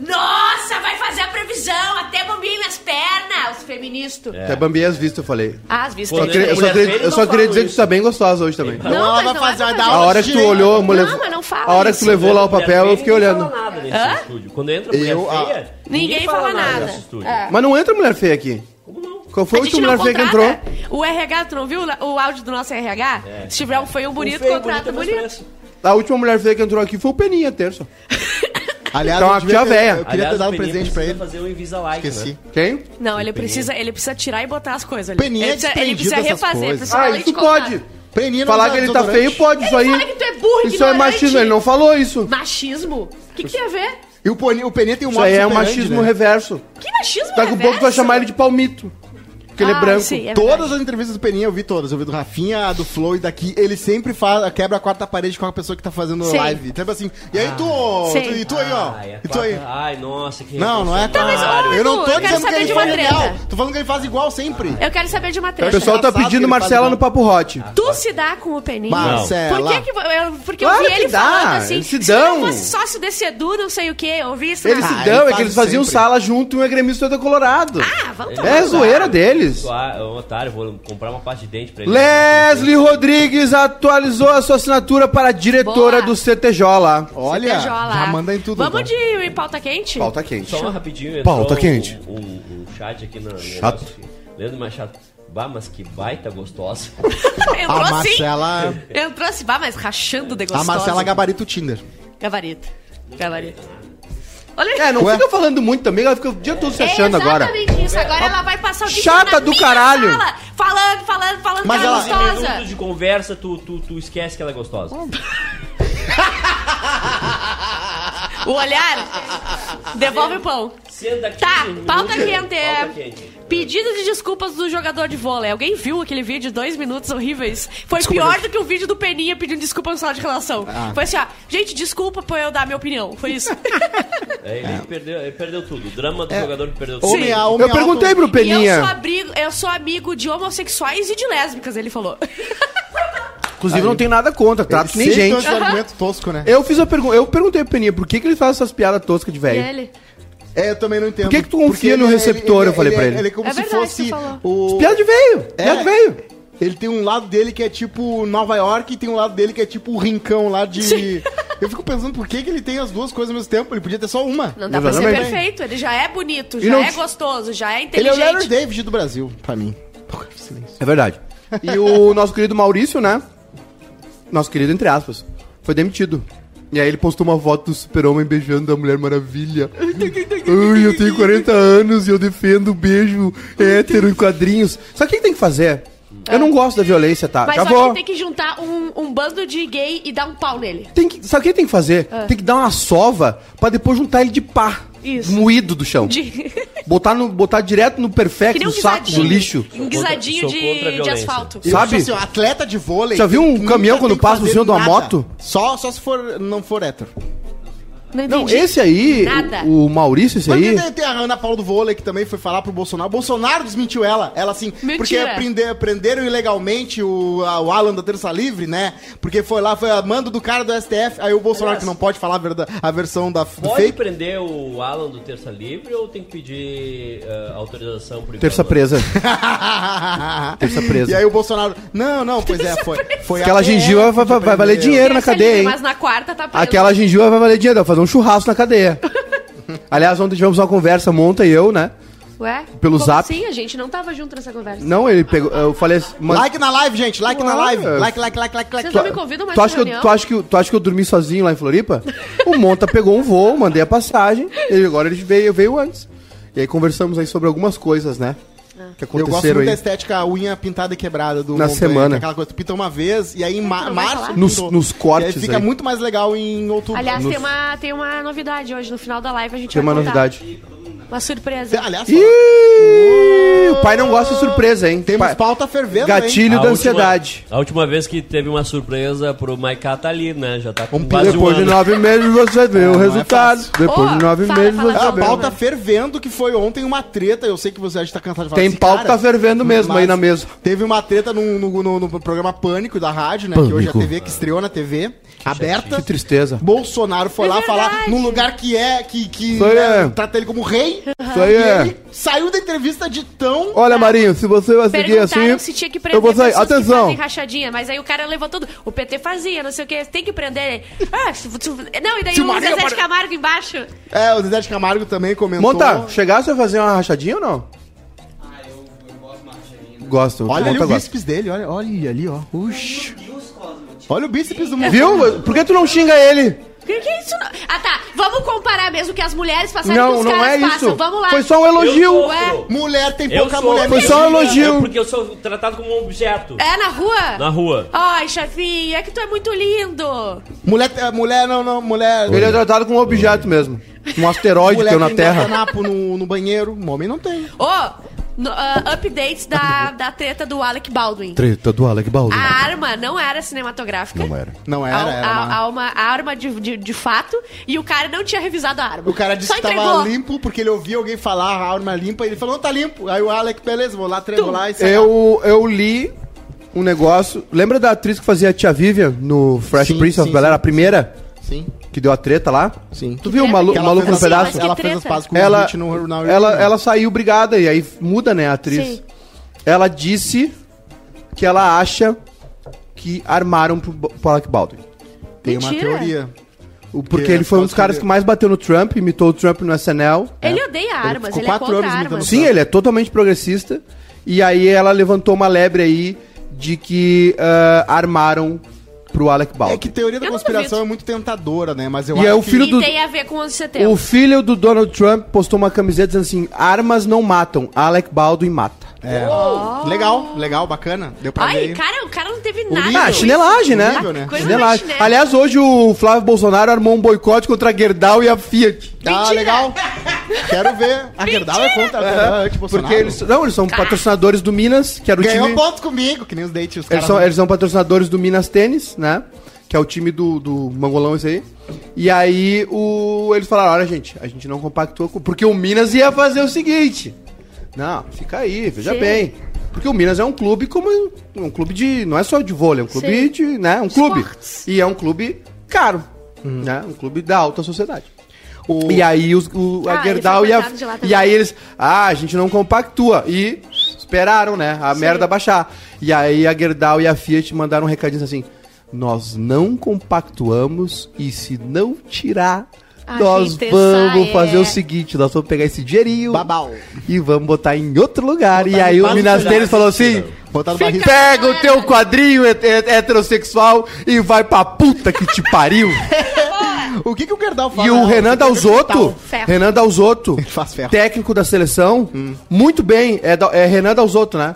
Speaker 1: Nossa, vai fazer a previsão, até bombinha nas pernas, os feministas.
Speaker 4: Até bambiei as vistas, eu falei.
Speaker 1: Ah, as vistas.
Speaker 2: Pô,
Speaker 4: Eu, queria- eu só queria, eu só
Speaker 2: não
Speaker 4: queria dizer que
Speaker 2: isso.
Speaker 4: tu tá bem gostosa hoje também.
Speaker 1: Não,
Speaker 3: Então ela
Speaker 1: mas
Speaker 3: vai
Speaker 1: não
Speaker 3: fazer,
Speaker 1: é
Speaker 3: vai dar
Speaker 4: A hora que tu olhou,
Speaker 1: Não,
Speaker 4: mulher...
Speaker 1: mas não fala
Speaker 4: a hora que tu levou lá o papel, eu fiquei
Speaker 2: ninguém
Speaker 4: olhando.
Speaker 2: fala nada nesse
Speaker 1: Hã?
Speaker 2: estúdio. Quando entra mulher
Speaker 3: Eu,
Speaker 2: feia,
Speaker 1: Ninguém fala nada.
Speaker 2: nesse estúdio.
Speaker 1: É.
Speaker 4: Mas não entra mulher feia aqui.
Speaker 2: Como não?
Speaker 4: Qual foi
Speaker 1: A
Speaker 4: última
Speaker 1: não
Speaker 4: mulher feia que entrou?
Speaker 1: O RH, tu não viu o áudio do nosso RH? Se tiver um feio bonito,
Speaker 2: O feio
Speaker 1: contrata
Speaker 2: bonito é
Speaker 1: bonito.
Speaker 2: preço.
Speaker 4: A última mulher feia que entrou aqui foi o Peninha, terça.
Speaker 3: Aliás,
Speaker 4: Então,
Speaker 3: eu,
Speaker 4: a
Speaker 3: devia
Speaker 4: tia
Speaker 3: ter-
Speaker 4: véia.
Speaker 3: eu queria
Speaker 2: Aliás,
Speaker 3: ter dado
Speaker 2: o
Speaker 3: um presente pra ele.
Speaker 2: fazer um Invisa Like,
Speaker 3: Esqueci.
Speaker 2: né?
Speaker 4: Quem?
Speaker 1: Não, ele precisa, ele precisa tirar e botar as coisas ali.
Speaker 3: Peninha
Speaker 1: ele
Speaker 3: é
Speaker 1: precisa, ele precisa refazer. precisa
Speaker 4: Ah, isso pode.
Speaker 3: Peninha
Speaker 4: Falar que ele tá feio, pode. Isso aí.
Speaker 1: fala que tu é burro,
Speaker 4: Isso é machismo, ele não falou isso.
Speaker 1: Machismo? O que, que tem a ver?
Speaker 3: E o Peninha, o Peninha tem um
Speaker 4: Isso aí é um machismo
Speaker 3: né?
Speaker 4: reverso.
Speaker 1: Que machismo
Speaker 4: Daqui a pouco tu vai
Speaker 1: reverso?
Speaker 4: chamar ele de palmito. Porque ele é
Speaker 1: Ah,
Speaker 4: branco.
Speaker 1: sim, é
Speaker 3: Todas
Speaker 1: verdade.
Speaker 3: as entrevistas do Peninha eu vi todas. Eu vi do Rafinha, a do Flow e daqui. Ele sempre faz, quebra a quarta parede com a pessoa que tá fazendo
Speaker 1: Sim.
Speaker 3: live. Sempre assim. E aí tu,
Speaker 1: Sim.
Speaker 3: tu- e tu aí, ó.
Speaker 2: Ai, a
Speaker 3: e tu aí.
Speaker 2: Ai, nossa, que
Speaker 3: Não, não é
Speaker 1: Tá, mas, ô,
Speaker 3: Eu não
Speaker 1: Edu,
Speaker 3: tô
Speaker 1: eu quero
Speaker 3: dizendo que
Speaker 1: saber
Speaker 3: ele
Speaker 1: de
Speaker 3: faz igual. Tô falando que ele faz igual sempre.
Speaker 1: Eu quero saber de uma
Speaker 4: O
Speaker 1: treta.
Speaker 4: pessoal tá
Speaker 3: engraçado que
Speaker 4: pedindo
Speaker 3: ele
Speaker 4: Marcela no Papo Hot.
Speaker 1: Tu se dá com o Peninha?
Speaker 3: Marcela.
Speaker 1: Por que que... Eu, porque
Speaker 4: Claro
Speaker 1: eu vi
Speaker 4: que
Speaker 1: ele
Speaker 4: dá,
Speaker 1: falando assim...
Speaker 4: eles se
Speaker 1: Se
Speaker 4: dão.
Speaker 1: não fosse sócio desse Edu, não sei o quê, eu vi isso
Speaker 4: Eles
Speaker 1: na...
Speaker 4: se
Speaker 3: Ah,
Speaker 4: dão,
Speaker 3: ele
Speaker 4: é
Speaker 3: faz
Speaker 4: que eles faziam
Speaker 3: sempre.
Speaker 4: sala junto e um é gremista do Colorado.
Speaker 1: Ah, vamos tomar.
Speaker 4: É zoeira
Speaker 1: cu.
Speaker 4: deles.
Speaker 2: Ah, é um otário, vou comprar uma parte de dente pra ele.
Speaker 4: Leslie Rodrigues atualizou a sua assinatura para diretora
Speaker 1: Boa.
Speaker 4: do CTJ lá.
Speaker 3: Olha,
Speaker 1: CTJ lá.
Speaker 3: já manda em tudo.
Speaker 1: Vamos
Speaker 3: então.
Speaker 1: de pauta quente?
Speaker 4: Pauta quente.
Speaker 2: Só um rapidinho,
Speaker 5: Pauta
Speaker 2: um,
Speaker 5: quente.
Speaker 2: Um, um chat aqui no
Speaker 5: Chato.
Speaker 2: Leandro Machado. Bah, mas que baita gostosa.
Speaker 1: Entrou
Speaker 3: A
Speaker 1: assim.
Speaker 3: Marcela.
Speaker 1: Entrou assim, bah, mas rachando de
Speaker 3: A
Speaker 1: gostosa.
Speaker 3: Marcela gabarita o Tinder.
Speaker 1: Gabarito. Gabarito. Olha
Speaker 4: É, não
Speaker 3: Ué?
Speaker 4: fica falando muito também, ela fica o dia todo se achando agora.
Speaker 1: Isso. Agora ela vai passar o dia
Speaker 4: Chata
Speaker 1: na
Speaker 4: do
Speaker 1: minha
Speaker 4: caralho.
Speaker 1: sala, falando, falando, falando
Speaker 3: Mas
Speaker 1: que ela é
Speaker 2: 15
Speaker 1: gostosa.
Speaker 2: minutos de conversa, tu, tu, tu esquece que ela é gostosa.
Speaker 1: O olhar devolve o pão.
Speaker 2: Senta aqui.
Speaker 1: Tá, pauta quente é
Speaker 2: pauta quente.
Speaker 1: Pedido de desculpas do jogador de vôlei. Alguém viu aquele vídeo de dois minutos horríveis? Foi
Speaker 3: Desculpa,
Speaker 1: pior
Speaker 3: gente.
Speaker 1: do que o vídeo do Peninha pedindo desculpa no sala de relação.
Speaker 3: Ah.
Speaker 1: Foi assim, ó, gente, desculpa por eu dar minha opinião. Foi isso.
Speaker 2: É, ele, Perdeu, ele perdeu tudo. O drama do jogador que perdeu tudo.
Speaker 3: Homem
Speaker 4: Eu perguntei
Speaker 3: alto-
Speaker 4: pro
Speaker 1: e eu sou,
Speaker 4: Peninha.
Speaker 1: abrigo, eu sou amigo de homossexuais e de lésbicas, ele falou.
Speaker 4: Inclusive, eu não tenho nada contra, trato que nem gente.
Speaker 3: esse argumento tosco, né?
Speaker 4: Eu fiz a pergunta, eu perguntei pro Peninha por que, que ele faz essas piadas toscas de
Speaker 1: E
Speaker 4: velho.
Speaker 1: ele?
Speaker 3: É, eu também não entendo.
Speaker 4: Por que que tu confia
Speaker 3: Porque
Speaker 4: no
Speaker 3: ele-
Speaker 4: receptor, eu falei pra ele?
Speaker 3: Ele é como
Speaker 1: É
Speaker 3: se
Speaker 1: verdade,
Speaker 3: fosse o...
Speaker 4: Piada
Speaker 3: É.
Speaker 4: piada de velho.
Speaker 3: Ele tem um lado dele que é tipo Nova York e tem um lado dele que é tipo o rincão lá de...
Speaker 1: Sim.
Speaker 3: Eu fico pensando por que, que ele tem as duas coisas ao mesmo tempo. Ele podia ter só uma.
Speaker 1: Não dá pra ser
Speaker 4: Exatamente.
Speaker 1: perfeito. Ele já é bonito, já
Speaker 4: não-
Speaker 1: é gostoso, já é
Speaker 3: Ele é o Larry
Speaker 1: inteligente.
Speaker 3: David do Brasil, pra mim. Porra, silêncio.
Speaker 4: É verdade. E o nosso querido Maurício, né? Nosso querido, entre aspas, foi demitido. E aí ele postou uma foto do super-homem beijando a Mulher Maravilha. Ai, eu tenho 40 anos e eu defendo o beijo hétero em quadrinhos. Sabe o que que tem que fazer? Eu não gosto da violência, tá?
Speaker 1: Mas
Speaker 4: Já
Speaker 1: só
Speaker 4: vou.
Speaker 1: que tem que juntar um, um bando de gay e dar um pau nele.
Speaker 4: Tem que, sabe o que tem que fazer?
Speaker 1: Ah.
Speaker 4: Tem que dar uma sova pra depois juntar ele de pá.
Speaker 1: Isso.
Speaker 4: Moído do chão.
Speaker 1: De...
Speaker 4: Botar, no, botar direto no perfeito,
Speaker 1: um
Speaker 4: no saco do
Speaker 1: guisadinho.
Speaker 4: lixo.
Speaker 1: Um guisadinho de, de asfalto.
Speaker 3: Eu
Speaker 4: Sabe?
Speaker 3: assim, atleta de vôlei...
Speaker 4: Já viu um caminhão quando passa por cima de uma moto?
Speaker 3: Só, só se for, não for hétero.
Speaker 1: Não
Speaker 4: Não, esse aí,
Speaker 1: Nada.
Speaker 4: o, o Maurício, esse aí.
Speaker 3: tem, tem a Ana Paula do vôlei que também foi falar pro Bolsonaro. O Bolsonaro desmentiu ela. Ela assim,
Speaker 1: Mentira.
Speaker 3: porque prende- prenderam ilegalmente o, a- o Alan da Terça Livre, né? Porque foi lá, foi a mando do cara do STF. Aí o Bolsonaro, que não pode falar a, verda- a versão da, do
Speaker 2: Pode
Speaker 3: fake.
Speaker 2: prender o Alan do Terça Livre ou tem que pedir eh, autorização pro
Speaker 4: Terça presa. Terça presa.
Speaker 3: E aí o Bolsonaro, não, não, pois é, foi. foi
Speaker 4: Aquela
Speaker 3: a
Speaker 4: gengiva vai- vai- valer dinheiro na cadeia,
Speaker 1: livre,
Speaker 4: hein?
Speaker 1: Mas na quarta tá preso.
Speaker 4: Aquela gengiva vai valer dinheiro, vai fazer um churrasco na cadeia. Aliás, ontem tivemos uma conversa, Monta e eu, né?
Speaker 1: Ué?
Speaker 4: Pelo
Speaker 1: Como
Speaker 4: zap.
Speaker 1: Sim, a gente não tava junto nessa conversa.
Speaker 4: Não, ele pegou. Eu falei assim. mas-
Speaker 3: Like na live, gente, like na live. Like, like, like, like, like.
Speaker 1: Vocês não me convidam mais
Speaker 4: Tu
Speaker 1: pra
Speaker 4: acha, que eu,
Speaker 1: reunião?
Speaker 4: tu, acha que, eu- tu acha que eu dormi sozinho lá em Floripa? o Monta pegou um voo, mandei a passagem, e agora ele veio, veio antes. E aí conversamos aí sobre algumas coisas, né? Que
Speaker 3: Eu gosto
Speaker 4: aconteceram
Speaker 3: muito da
Speaker 4: aí.
Speaker 3: estética a unha pintada e quebrada do
Speaker 4: Na
Speaker 3: Montanha,
Speaker 4: semana.
Speaker 3: que é aquela coisa, tu pinta uma vez e aí em ma março?
Speaker 4: Nos-
Speaker 3: pintou.
Speaker 4: nos cortes
Speaker 3: E aí fica
Speaker 4: aí.
Speaker 3: muito mais legal em outubro.
Speaker 1: Aliás,
Speaker 3: Nos-
Speaker 1: tem uma, tem uma novidade hoje. No final da live a gente
Speaker 4: Tem
Speaker 1: vai
Speaker 4: uma
Speaker 1: contar.
Speaker 4: novidade.
Speaker 1: Uma surpresa.
Speaker 3: Aliás,
Speaker 4: Ih, o pai não gosta de surpresa, hein?
Speaker 3: temos
Speaker 4: Pai-
Speaker 3: pauta fervendo,
Speaker 4: Gatilho
Speaker 2: A
Speaker 4: da
Speaker 2: última-
Speaker 4: ansiedade.
Speaker 2: A última vez que teve uma surpresa pro Maiká tá ali, né? Já tá com
Speaker 3: Um
Speaker 2: quase um
Speaker 4: Depois de
Speaker 2: ano.
Speaker 4: nove meses você vê o
Speaker 3: não é
Speaker 4: resultado.
Speaker 3: fácil.
Speaker 4: Depois
Speaker 1: Ô,
Speaker 4: de nove
Speaker 1: fala,
Speaker 4: meses
Speaker 1: fala,
Speaker 4: você
Speaker 3: A
Speaker 4: vê.
Speaker 3: pauta fervendo que foi ontem uma treta. Eu sei que você já está cansado de falar
Speaker 4: Tem
Speaker 3: desse
Speaker 4: pau que
Speaker 3: cara,
Speaker 4: tá fervendo mesmo aí na mesa.
Speaker 3: Teve uma treta no, no, no- no programa Pânico da rádio, né? Que hoje é a TV que estreou na TV, aberta.
Speaker 4: Que tristeza.
Speaker 3: Bolsonaro foi
Speaker 1: É
Speaker 3: lá
Speaker 1: verdade.
Speaker 3: falar num lugar que é. que, que né,
Speaker 4: é.
Speaker 3: trata ele como rei.
Speaker 4: Isso aí
Speaker 3: e
Speaker 4: é.
Speaker 3: ele saiu da entrevista de tão.
Speaker 4: Olha, Marinho, se você vai seguir assim.
Speaker 1: se tinha que prender
Speaker 4: eu vou sair.
Speaker 1: que
Speaker 4: Atenção.
Speaker 1: fazem rachadinha, mas aí o cara levou tudo. O PT fazia, não sei o que, tem que prender. Ah, se- se- não, e daí
Speaker 3: Se
Speaker 1: o
Speaker 3: Marinho
Speaker 1: Zezé de Camargo embaixo.
Speaker 3: É, o Zezé de Camargo também comentou.
Speaker 4: Monta, chegasse a fazer uma rachadinha ou não? Gosto.
Speaker 3: Olha ali o
Speaker 4: gosta.
Speaker 3: bíceps dele, olha, olha ali, ó. Uxi. Olha o bíceps do Monta.
Speaker 4: Viu? Por que tu não xinga ele?
Speaker 1: Que que é isso? não? Ah, tá. Vamos comparar mesmo o que as mulheres passaram que
Speaker 4: Não,
Speaker 1: os
Speaker 4: não
Speaker 1: caras
Speaker 4: é
Speaker 1: passam.
Speaker 4: isso.
Speaker 1: Vamos lá.
Speaker 4: Foi só um elogio.
Speaker 2: Sou-
Speaker 3: Mulher tem pouca mulher.
Speaker 4: Foi só um elogio.
Speaker 2: É porque eu sou tratado como um objeto.
Speaker 1: é na rua?
Speaker 2: Na rua.
Speaker 1: Ai, chefinha, é que tu é muito lindo.
Speaker 3: Mulher, é, mulher, não, não, mulher.
Speaker 4: Ele é tratado como um objeto mesmo. Um asteroide
Speaker 3: mulher
Speaker 4: que na
Speaker 3: tem
Speaker 4: Terra.
Speaker 3: guardanapo no, no banheiro. Um homem não tem.
Speaker 1: Ô, no- ah, updates da, da treta do Alec Baldwin.
Speaker 4: Treta do Alec Baldwin.
Speaker 1: A arma não era cinematográfica.
Speaker 4: Não era.
Speaker 3: Não era,
Speaker 1: a,
Speaker 3: era.
Speaker 1: a-
Speaker 3: uma-
Speaker 1: a uma arma de, de, de fato e o cara não tinha revisado a arma.
Speaker 3: O cara disse
Speaker 1: Só
Speaker 3: que tava
Speaker 1: entregou.
Speaker 3: limpo porque ele ouvia alguém falar a arma limpa e ele falou, não, tá limpo. Aí o Alec, beleza, vou lá, treino lá e sai.
Speaker 4: Eu, eu li um negócio. Lembra da atriz que fazia a Tia Vivian no Fresh
Speaker 3: Sim,
Speaker 4: Prince of
Speaker 3: sim,
Speaker 4: Bel Air?
Speaker 3: sim.
Speaker 4: A primeira
Speaker 3: Sim,
Speaker 4: que deu a treta lá?
Speaker 3: sim.
Speaker 4: Tu viu o
Speaker 1: treta?
Speaker 4: malu
Speaker 3: Que ela
Speaker 4: maluco
Speaker 3: fez
Speaker 4: no pedaço?
Speaker 3: Ela fez as pazes com
Speaker 4: Ela,
Speaker 3: o hit no, na
Speaker 4: ela, ela saiu brigada e aí muda, né, a atriz.
Speaker 1: Sim.
Speaker 4: Ela disse que ela acha que armaram pro, pro Alec Baldwin.
Speaker 3: tem uma teoria.
Speaker 4: O- Porque
Speaker 3: Que
Speaker 4: ele
Speaker 3: é
Speaker 4: foi um dos caras que mais bateu no Trump, imitou o Trump no SNL.
Speaker 1: Ele odeia armas,
Speaker 3: ficou
Speaker 1: ele, é
Speaker 3: quatro
Speaker 1: contra
Speaker 3: anos imitando
Speaker 1: armas.
Speaker 4: Sim, ele é totalmente progressista. E aí ela levantou uma lebre aí de que ah, armaram pro Alec Baldwin.
Speaker 3: É que teoria da
Speaker 1: Eu
Speaker 3: conspiração é muito tentadora, né? Mas eu
Speaker 4: E
Speaker 3: acho
Speaker 4: é o
Speaker 3: que...
Speaker 4: filho
Speaker 1: E
Speaker 4: do-
Speaker 1: tem a ver com 11 de setembro.
Speaker 4: O filho do Donald Trump postou uma camiseta dizendo assim: armas não matam, Alec Baldwin mata.
Speaker 3: É. Legal, legal, bacana. Deu pra
Speaker 1: Ai,
Speaker 3: ver.
Speaker 1: cara, o cara não teve nada.
Speaker 3: Horrível.
Speaker 4: Ah, chinelagem, né?
Speaker 3: Horrível, né?
Speaker 1: Coisa
Speaker 4: Chinelagem. Aliás, hoje o Flávio Bolsonaro armou um boicote contra a Gerdau e a Fiat.
Speaker 3: Ah,
Speaker 1: Mentira.
Speaker 3: legal. Quero ver. A Gerdau é contra a anti-Bolsonaro.
Speaker 4: Porque eles, não, eles são patrocinadores do Minas, que era o
Speaker 3: Ganhou
Speaker 4: time.
Speaker 3: pontos comigo, que nem os dates. Os
Speaker 4: Eles
Speaker 3: caras
Speaker 4: são, eles são patrocinadores do Minas Tênis, né? Que é o time do, do Mangolão esse aí. E aí o, eles falaram, olha gente, a gente não compactou com... Porque o Minas ia fazer o seguinte. Não, fica aí, veja
Speaker 1: Sim.
Speaker 4: bem. Porque o Minas é um clube como... Um clube de... Não é só de vôlei, é um clube
Speaker 1: Sim.
Speaker 4: de... Né? Um clube.
Speaker 1: Esportes.
Speaker 4: E é um clube caro. Né? Um clube da alta sociedade.
Speaker 3: O-
Speaker 4: E aí os, o, a
Speaker 1: Ah,
Speaker 4: Gerdau e a, e aí eles, ah, a gente não compactua. E esperaram, né, a merda baixar. E aí a Gerdau e a Fiat mandaram um recadinho assim, nós não compactuamos e se não tirar,
Speaker 1: A
Speaker 4: nós
Speaker 1: gente
Speaker 4: vamos
Speaker 1: sai,
Speaker 4: fazer
Speaker 1: é.
Speaker 4: o seguinte, nós vamos pegar esse dinheirinho
Speaker 3: Babau.
Speaker 4: e vamos botar em outro lugar. e
Speaker 3: Botar
Speaker 4: aí
Speaker 3: no
Speaker 4: o Minas deles falou assim... Pega o teu quadrinho het- het- heterossexual e vai pra puta que te pariu.
Speaker 3: O que, que o Gerdau faz?
Speaker 4: E o Renan Dalzotto. Renan Dalzotto, técnico da seleção, muito bem, é, da- é Renan Dalzotto, né?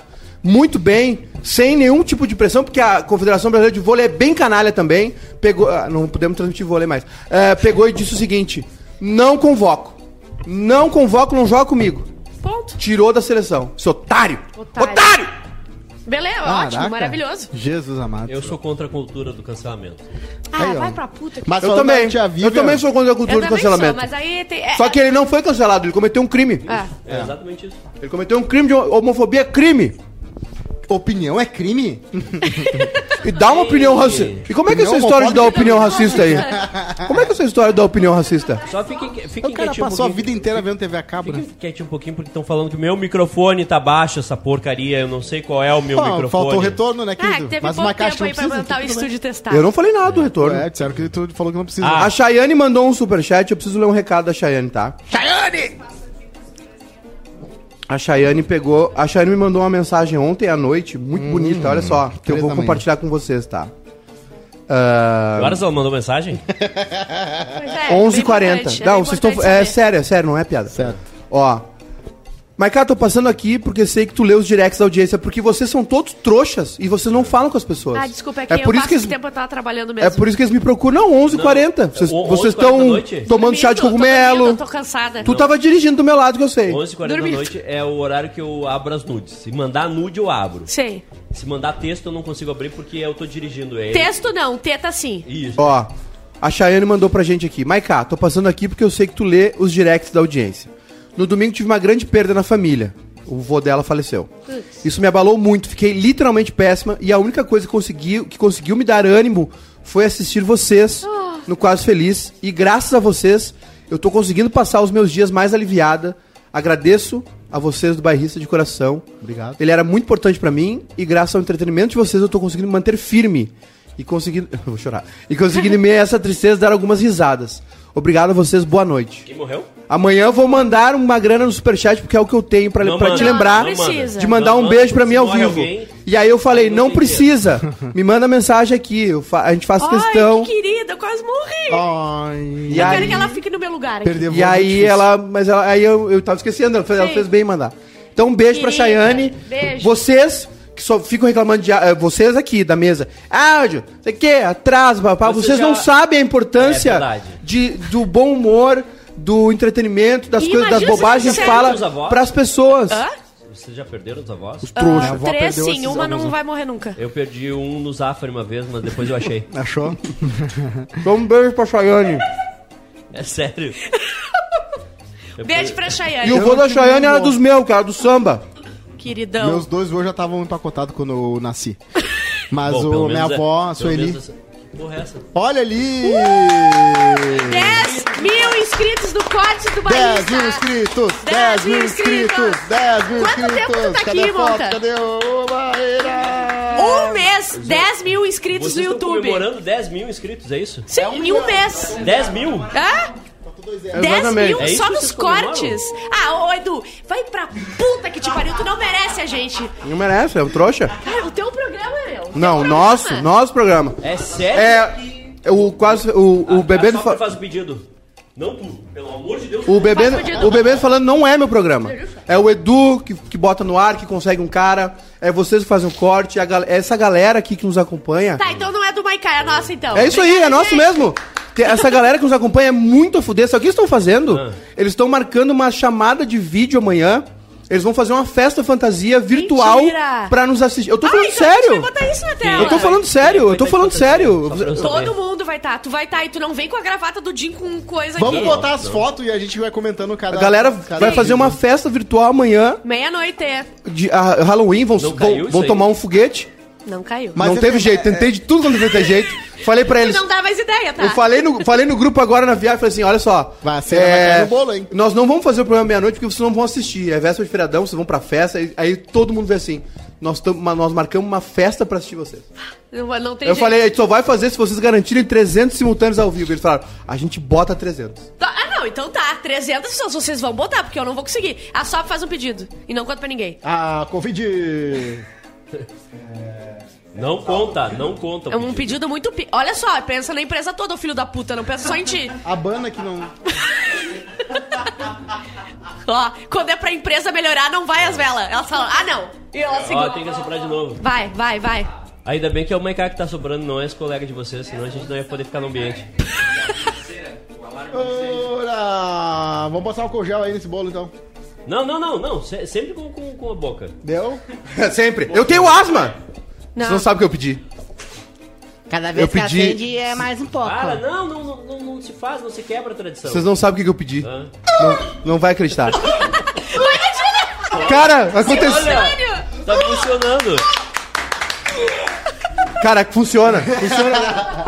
Speaker 4: Muito bem, sem nenhum tipo de pressão, porque a Confederação Brasileira de Vôlei é bem canalha também. Pegou, ah, não podemos transmitir vôlei mais. É, pegou e disse o seguinte: não convoco. Não convoco, não joga comigo.
Speaker 1: Ponto.
Speaker 4: Tirou da seleção. Seu otário!
Speaker 1: Otário.
Speaker 4: Otário!
Speaker 1: Beleza,
Speaker 3: Caraca.
Speaker 1: ótimo, maravilhoso.
Speaker 3: Jesus amado.
Speaker 2: Eu sou contra a cultura do cancelamento.
Speaker 1: Ah,
Speaker 3: Aí, ó.
Speaker 1: vai pra puta. que-
Speaker 3: Mas
Speaker 4: Eu também.
Speaker 3: tia
Speaker 4: Eu também sou contra a cultura do
Speaker 1: também sou,
Speaker 4: cancelamento.
Speaker 1: mas aí tem... é-
Speaker 4: Só que ele não foi cancelado, ele cometeu um crime.
Speaker 1: Ah,
Speaker 2: É, exatamente isso.
Speaker 4: Ele cometeu um crime de homofobia, crime.
Speaker 3: Opinião é crime?
Speaker 4: E dá uma opinião racista. E como é que é essa história de dar opinião racista aí? Como é que é essa história da opinião racista?
Speaker 2: Só fiquem, fiquem
Speaker 3: O cara
Speaker 2: quietinho um
Speaker 3: passou a
Speaker 2: pouquinho.
Speaker 3: vida inteira vendo TV a cabo, né?
Speaker 2: Fiquem quietinho um pouquinho porque estão falando que o meu microfone tá baixo, essa porcaria. Eu não sei qual é o meu
Speaker 3: Pô,
Speaker 2: microfone.
Speaker 3: faltou retorno, né,
Speaker 1: ah
Speaker 3: querido?
Speaker 1: teve
Speaker 3: Mas uma caixa
Speaker 1: tempo
Speaker 3: não
Speaker 1: aí pra
Speaker 3: precisa.
Speaker 1: montar o
Speaker 3: bem.
Speaker 1: estúdio testar.
Speaker 4: Eu não falei nada do retorno.
Speaker 3: É, disseram que tu falou que não precisa.
Speaker 2: Ah.
Speaker 4: A Chayane mandou um superchat, eu preciso ler um recado da Chayane, tá? Chayane! A Chayane pegou. A Chayane me mandou uma mensagem ontem à noite, muito bonita, olha só, que eu vou compartilhar com vocês, tá? Ah,
Speaker 2: Agora ela mandou mensagem?
Speaker 1: É,
Speaker 4: 11h40.
Speaker 1: bem importante, é
Speaker 4: Não, vocês estão. É sério, é sério, não é piada.
Speaker 3: Certo.
Speaker 4: Ó. Maiká, tô passando aqui porque sei que tu lê os directs da audiência, porque vocês são todos trouxas e vocês não falam com as pessoas.
Speaker 1: Ah, desculpa, é que
Speaker 4: é
Speaker 1: eu
Speaker 4: por isso
Speaker 1: passo
Speaker 4: que
Speaker 1: esse
Speaker 4: eles,
Speaker 1: tempo eu tava trabalhando mesmo.
Speaker 4: É por isso que eles me procuram. Não, 11h40. Vocês
Speaker 2: O-
Speaker 4: vocês
Speaker 2: 11h40 da
Speaker 4: estão tomando chá de cogumelo.
Speaker 1: dormindo, tô cansada.
Speaker 4: Tu tava dirigindo do meu lado, que eu sei.
Speaker 2: 11h40 da noite é o horário que eu abro as nudes. Se mandar nude, eu abro.
Speaker 1: Sei.
Speaker 2: Se mandar texto, eu não consigo abrir porque eu tô dirigindo ele.
Speaker 1: Texto não, teta sim.
Speaker 2: Isso.
Speaker 4: Ó, a Chayane mandou pra gente aqui. Maiká, tô passando aqui porque eu sei que tu lê os directs da audiência. No domingo tive uma grande perda na família. O vô dela faleceu. Isso me abalou muito, fiquei literalmente péssima e a única coisa que conseguiu, que conseguiu me dar ânimo foi assistir vocês no Quase Feliz. E graças a vocês, eu tô conseguindo passar os meus dias mais aliviada. Agradeço a vocês do Bairrista de coração.
Speaker 3: Obrigado.
Speaker 4: Ele era muito importante pra mim e graças ao entretenimento de vocês eu tô conseguindo manter firme e conseguindo, vou chorar. E conseguindo em meio a essa tristeza dar algumas risadas. Obrigado a vocês, boa noite.
Speaker 2: Quem morreu?
Speaker 4: Amanhã eu vou mandar uma grana no superchat porque é o que eu tenho pra,
Speaker 2: Não
Speaker 4: pra
Speaker 2: manda.
Speaker 4: te lembrar
Speaker 1: Não precisa.
Speaker 4: de mandar
Speaker 2: Não
Speaker 4: um
Speaker 2: manda,
Speaker 4: beijo pra
Speaker 2: se
Speaker 4: mim ao
Speaker 2: morre
Speaker 4: vivo.
Speaker 2: alguém,
Speaker 4: e aí eu falei,
Speaker 2: não
Speaker 4: precisa. Me manda mensagem aqui, eu fa- a gente faz
Speaker 1: Ai,
Speaker 4: questão.
Speaker 1: que querida, eu quase morri.
Speaker 3: Ai.
Speaker 4: E
Speaker 1: eu
Speaker 4: aí-
Speaker 1: quero que ela fique no meu lugar aqui.
Speaker 3: Perder
Speaker 4: E aí ela, mas ela, aí eu, eu tava esquecendo, ela fez, ela
Speaker 1: Sim.
Speaker 4: fez bem em mandar. Então um beijo pra
Speaker 1: Querida,
Speaker 4: Chayane.
Speaker 1: beijo.
Speaker 4: Vocês que só ficam reclamando de ah, vocês aqui da mesa. Áudio, sei que, atraso, papá.
Speaker 2: Você
Speaker 4: Vocês
Speaker 2: já-
Speaker 4: não sabem a
Speaker 2: É
Speaker 4: importância
Speaker 2: verdade.
Speaker 4: de, do bom humor, do entretenimento, das
Speaker 1: E
Speaker 4: coisas, das bobagens fala
Speaker 2: Os avós?
Speaker 4: pras pessoas.
Speaker 1: Hã?
Speaker 2: Vocês já perderam os avós?
Speaker 1: Ah,
Speaker 3: Minha avó
Speaker 1: três
Speaker 3: perdeu
Speaker 1: sim, uma não vai morrer nunca.
Speaker 2: Eu perdi um no Zafari uma vez, mas depois eu achei.
Speaker 3: Achou?
Speaker 4: Então um beijo pra Chayane.
Speaker 2: É sério.
Speaker 1: Beijo pra Chayane.
Speaker 4: E o vô da Chayane era dos meus, cara, do samba.
Speaker 1: Queridão.
Speaker 3: Meus dois voos já estavam empacotados quando eu nasci. Mas
Speaker 2: Bom,
Speaker 3: o, minha
Speaker 2: é-
Speaker 3: avó, a Sueli.
Speaker 2: é essa?
Speaker 3: Olha ali!
Speaker 1: 10 mil inscritos do Corte do
Speaker 3: 10
Speaker 1: Bahia.
Speaker 3: mil inscritos!
Speaker 1: 10
Speaker 3: 10 mil inscritos!
Speaker 1: inscritos!
Speaker 3: 10 mil
Speaker 1: Quanto
Speaker 3: inscritos!
Speaker 1: tempo tu tá
Speaker 3: Cadê
Speaker 1: aqui? Monta?
Speaker 3: Cadê o Barreira?
Speaker 1: Um mês, 10 mil inscritos
Speaker 2: Vocês
Speaker 1: no
Speaker 2: estão
Speaker 1: YouTube.
Speaker 2: comemorando 10 mil inscritos, é isso?
Speaker 1: Sim, em um mês.
Speaker 2: 10 mil?
Speaker 1: Hã? 10
Speaker 4: Exatamente.
Speaker 1: mil
Speaker 2: É
Speaker 1: só nos cortes. Ah, ô Edu, vai pra puta que te pariu, tu não merece a gente.
Speaker 4: Não merece, é um trouxa.
Speaker 1: Cara, o teu programa é meu. o teu
Speaker 4: Não,
Speaker 1: programa.
Speaker 4: nosso, nosso programa.
Speaker 2: É sério?
Speaker 4: É. O quase. O, o
Speaker 2: A-
Speaker 4: bebê
Speaker 2: a
Speaker 4: do. Fa-
Speaker 2: faz o pedido. Não tu, pelo amor de Deus.
Speaker 4: O bebê,
Speaker 1: Faz pedido.
Speaker 4: o bebê falando não é meu programa. É o Edu que, que bota no ar, que consegue um cara. É vocês que fazem o corte. É a gal- é essa galera aqui que nos acompanha.
Speaker 1: Tá, então não é do Maikai, é nossa então.
Speaker 4: É isso aí, é nosso mesmo. Essa galera que nos acompanha é muito a fuder. Sabe o que eles estão fazendo?
Speaker 2: Ah.
Speaker 4: Eles estão marcando uma chamada de vídeo amanhã. Eles vão fazer uma festa fantasia virtual
Speaker 1: Mentira.
Speaker 4: pra nos assistir. Eu tô
Speaker 1: Ah,
Speaker 4: falando
Speaker 1: então a gente
Speaker 4: sério.
Speaker 1: vai botar isso na tela.
Speaker 4: Eu tô falando sério, eu tô falando sério.
Speaker 1: Todo mundo vai estar. Tu vai estar e tu não vem com a gravata do Jim com coisa
Speaker 3: Vamos
Speaker 1: aqui.
Speaker 3: botar as fotos e a gente vai comentando cada.
Speaker 4: A galera
Speaker 3: cada
Speaker 4: vai fazer uma festa virtual amanhã
Speaker 1: Meia-noite.
Speaker 4: de a- Halloween, vão, vão, vão tomar um foguete.
Speaker 1: Não caiu.
Speaker 3: Mas
Speaker 4: não
Speaker 3: é-
Speaker 4: teve
Speaker 3: é-
Speaker 4: jeito, tentei de tudo quando foi ter jeito. Falei pra eles.
Speaker 1: não dá mais ideia, tá?
Speaker 4: Eu falei no, falei no grupo agora na viagem, falei assim, olha só. é,
Speaker 3: Vai, cena vai no bolo, hein?
Speaker 4: Nós não vamos fazer o programa meia-noite porque vocês não vão assistir. É véspera de feriadão, vocês vão pra festa, aí, aí todo mundo vê assim. Nós, tam- nós marcamos uma festa pra assistir vocês.
Speaker 1: Não, não tem
Speaker 4: Eu
Speaker 1: jeito.
Speaker 4: falei, a gente só vai fazer se vocês garantirem 300 simultâneos ao vivo. Eles falaram, a gente bota 300.
Speaker 1: Tá, Ah, não, então tá. 300 pessoas vocês vão botar, porque eu não vou conseguir. A SOP faz um pedido e não conta pra ninguém.
Speaker 3: A Covid.
Speaker 2: Não conta, não conta. o
Speaker 1: É um pedido muito. Pi... Olha só, pensa na empresa toda, ô filho da puta, não pensa só em ti.
Speaker 3: A banda que não.
Speaker 1: Ó, quando é pra empresa melhorar, não vai as velas. Elas falam, ah, não. E ela
Speaker 2: Ó,
Speaker 1: segura.
Speaker 2: tem que assoprar de novo.
Speaker 1: Vai, vai, vai.
Speaker 2: Ainda bem que é o Maiká que tá sobrando, não é esse colega de vocês, senão a gente não ia poder ficar no ambiente.
Speaker 3: Ora! Vamos passar álcool gel aí nesse bolo então.
Speaker 2: Não, não, não, não. se- sempre com, com, com a boca.
Speaker 3: Deu?
Speaker 4: Sempre. Eu tenho asma!
Speaker 1: Não.
Speaker 4: Vocês não sabem o que eu pedi.
Speaker 6: Cada vez
Speaker 4: Eu
Speaker 6: que
Speaker 4: pedi-
Speaker 6: acende é mais um pouco.
Speaker 2: Para, não, não, não, não, não se faz, não se quebra a tradição.
Speaker 4: Vocês não sabem o que que eu pedi.
Speaker 2: Ah.
Speaker 4: Não, não vai acreditar. Cara, aconteceu.
Speaker 2: Olha, tá funcionando.
Speaker 4: Cara, funciona. Funciona.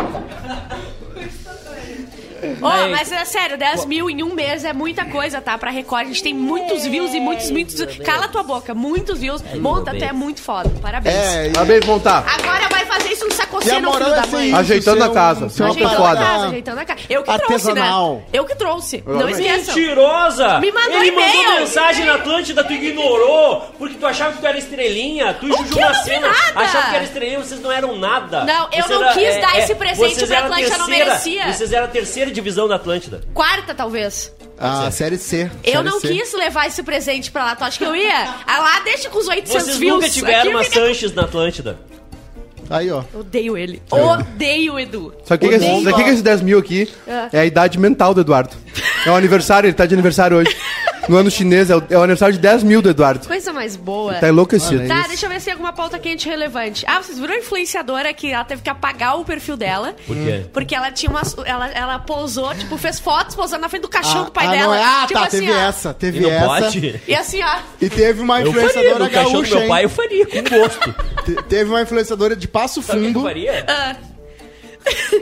Speaker 1: Ô,
Speaker 2: Aí-
Speaker 1: mas é sério, 10 mil em um mês é muita coisa, tá? Pra Record, a gente tem muitos views e muitos, muitos. Cala tua boca, muitos views. Monta, tu é muito foda. Parabéns.
Speaker 3: É,
Speaker 4: Parabéns, montar.
Speaker 1: Agora vai fazer isso
Speaker 3: a
Speaker 1: sacoceno, filho
Speaker 3: é
Speaker 1: da
Speaker 3: ser
Speaker 1: mãe.
Speaker 3: isso,
Speaker 4: Ajeitando
Speaker 3: ser
Speaker 4: a casa, ser uma
Speaker 1: Ajeitando
Speaker 4: foda.
Speaker 1: a casa,
Speaker 3: parada
Speaker 1: ajeitando a casa. Eu que trouxe, né? Eu que trouxe. Não esqueçam.
Speaker 2: Mentirosa!
Speaker 1: Me mandou
Speaker 2: Ele mandou
Speaker 1: e-mail.
Speaker 2: mensagem na Atlântida, tu ignorou, porque tu achava que tu era estrelinha, tu e Juju Macena achava que era estrelinha, vocês não eram nada.
Speaker 1: Não, eu
Speaker 2: Você
Speaker 1: não quis dar esse presente pra Atlântida, não
Speaker 2: terceira-
Speaker 1: merecia.
Speaker 2: Vocês eram a terceira divisão da Atlântida.
Speaker 1: Quarta, talvez.
Speaker 3: A série C.
Speaker 1: Eu
Speaker 3: série
Speaker 1: não
Speaker 3: C.
Speaker 1: quis levar esse presente pra lá. Tu acha que eu ia? Ah lá, deixa com os 800
Speaker 2: Vocês
Speaker 1: views.
Speaker 2: nunca tiveram
Speaker 1: Aqui
Speaker 2: uma
Speaker 1: fica-
Speaker 2: Sanches na Atlântida.
Speaker 3: Aí, ó.
Speaker 1: Odeio ele. Odeio o Edu.
Speaker 4: Sabe o que, que, é esse-
Speaker 3: Odeio.
Speaker 4: sabe o que que é esse 10 mil aqui?
Speaker 1: Ah.
Speaker 4: É a idade mental do Eduardo. É o aniversário, ele tá de aniversário hoje. No ano chinês, é o, é o aniversário de 10 mil do Eduardo.
Speaker 1: Coisa mais boa.
Speaker 4: Tá enlouquecido.
Speaker 1: Tá, deixa eu ver se tem alguma pauta quente relevante. Ah, vocês viram a influenciadora que ela teve que apagar o perfil dela?
Speaker 2: Por quê?
Speaker 1: Porque ela tinha uma. Ela, ela posou, tipo, fez fotos posando na frente do caixão do pai
Speaker 3: ah,
Speaker 1: dela.
Speaker 3: Não é? Ah,
Speaker 1: tipo
Speaker 3: tá,
Speaker 1: assim,
Speaker 3: teve
Speaker 1: ó.
Speaker 3: essa,
Speaker 2: E
Speaker 3: teve
Speaker 2: não
Speaker 3: essa.
Speaker 2: pode?
Speaker 1: E assim, ó.
Speaker 3: E teve uma
Speaker 2: Eu faria,
Speaker 3: influenciadora
Speaker 2: no caixão do
Speaker 3: gaúcha,
Speaker 2: meu pai eu faria, com gosto.
Speaker 3: Te- Teve uma influenciadora de Passo
Speaker 2: Sabe o que eu
Speaker 3: Fundo.
Speaker 2: faria?
Speaker 1: Ah.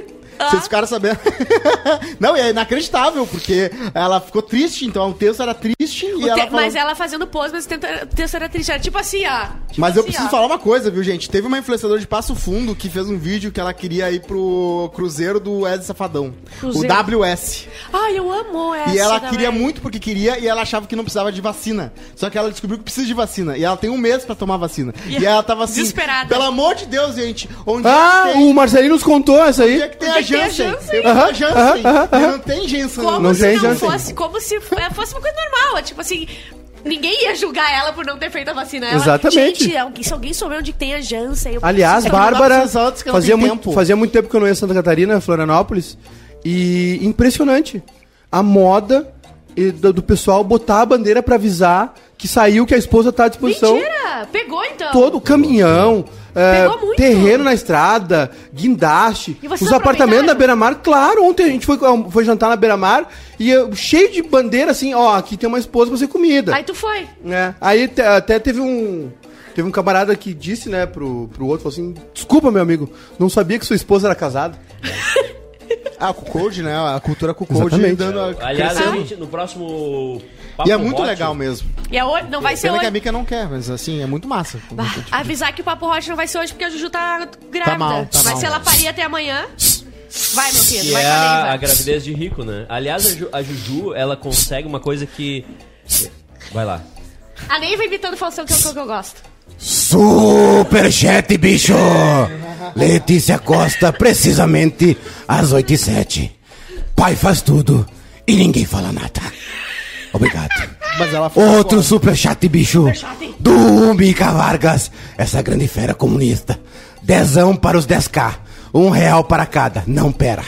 Speaker 3: Vocês ficaram sabendo? não, e é inacreditável, porque ela ficou triste, então o texto era triste e
Speaker 1: O
Speaker 3: ela
Speaker 1: te-
Speaker 3: falou...
Speaker 1: Mas ela fazendo pose, mas o texto era triste. Era tipo assim, ó. Tipo
Speaker 3: Mas eu
Speaker 1: assim,
Speaker 3: preciso
Speaker 1: ó.
Speaker 3: falar uma coisa, viu, gente? Teve uma influenciadora de Passo Fundo que fez um vídeo que ela queria ir pro cruzeiro do Wesley Safadão.
Speaker 1: Cruzeiro.
Speaker 3: O WS.
Speaker 1: Ai, eu amo essa.
Speaker 3: E ela
Speaker 1: também.
Speaker 3: queria muito porque queria e ela achava que não precisava de vacina. Só que ela descobriu que precisa de vacina. E ela tem um mês pra tomar vacina. E, ela tava assim.
Speaker 1: Desesperada.
Speaker 3: Pelo amor de Deus, gente. Onde
Speaker 4: Ah,
Speaker 3: é
Speaker 4: o Marcelinho nos contou essa aí.
Speaker 1: Onde é que tem a
Speaker 3: Janssen?
Speaker 1: Janssen?
Speaker 3: Janssen. E
Speaker 4: aham.
Speaker 3: não tem Janssen.
Speaker 1: Como
Speaker 4: Não
Speaker 1: se
Speaker 4: tem
Speaker 1: não
Speaker 4: Janssen.
Speaker 1: fosse, como se é, fosse uma coisa normal. Tipo assim, ninguém ia julgar ela por não ter feito a vacina. Ela,
Speaker 4: Exatamente.
Speaker 1: Gente, alguém- se alguém souber onde tem a Janssen, eu
Speaker 4: Aliás, Bárbara, fazia
Speaker 3: tem
Speaker 4: muito,
Speaker 3: tempo.
Speaker 4: fazia muito tempo que eu não ia a Santa Catarina, Florianópolis, e impressionante. A moda e do, do pessoal botar a bandeira pra avisar que saiu, que a esposa tá à disposição.
Speaker 1: Mentira! Pegou então.
Speaker 4: Todo o caminhão, é,
Speaker 1: Pegou muito.
Speaker 4: terreno na estrada, guindaste, os apartamentos da Beira-Mar. Claro, ontem a gente foi, foi jantar na Beira-Mar e eu, cheio de bandeira assim, ó, aqui tem uma esposa pra ser comida.
Speaker 1: Aí tu foi.
Speaker 4: né? Aí te- até teve um. Teve um camarada que disse, né, pro, pro outro, falou assim: Desculpa, meu amigo, não sabia que sua esposa era casada.
Speaker 3: Ah, com o Code, né? A cultura com o Code
Speaker 4: Exatamente.
Speaker 3: dando a...
Speaker 2: Aliás, a gente, no próximo.
Speaker 3: E é muito
Speaker 2: Hot,
Speaker 3: legal mesmo.
Speaker 1: E é hoje, não vai ser
Speaker 3: Pena que a
Speaker 1: hoje.
Speaker 3: Mika não quer, mas assim, é muito massa.
Speaker 1: Bah, avisar que o Papo Hot não vai ser hoje porque a Juju tá grávida.
Speaker 3: mal, tá
Speaker 1: Mas
Speaker 3: mal.
Speaker 1: se ela parir até amanhã. Vai, meu filho, vai
Speaker 2: é
Speaker 1: com a
Speaker 2: a, gravidez de rico, né? Aliás, a, Ju- a Juju, ela consegue uma coisa que. Vai lá.
Speaker 1: A Neiva imitando o Faustão, que é o que eu gosto.
Speaker 5: Superchat, bicho! Letícia Costa, precisamente às 8 e 7. Pai faz tudo e ninguém fala nada. Obrigado.
Speaker 3: Mas ela foi
Speaker 5: Outro superchat, bicho.
Speaker 1: Superchat.
Speaker 5: Do Mica Vargas, essa grande fera comunista. Dezão para os 10k. Um real para cada. Não, pera.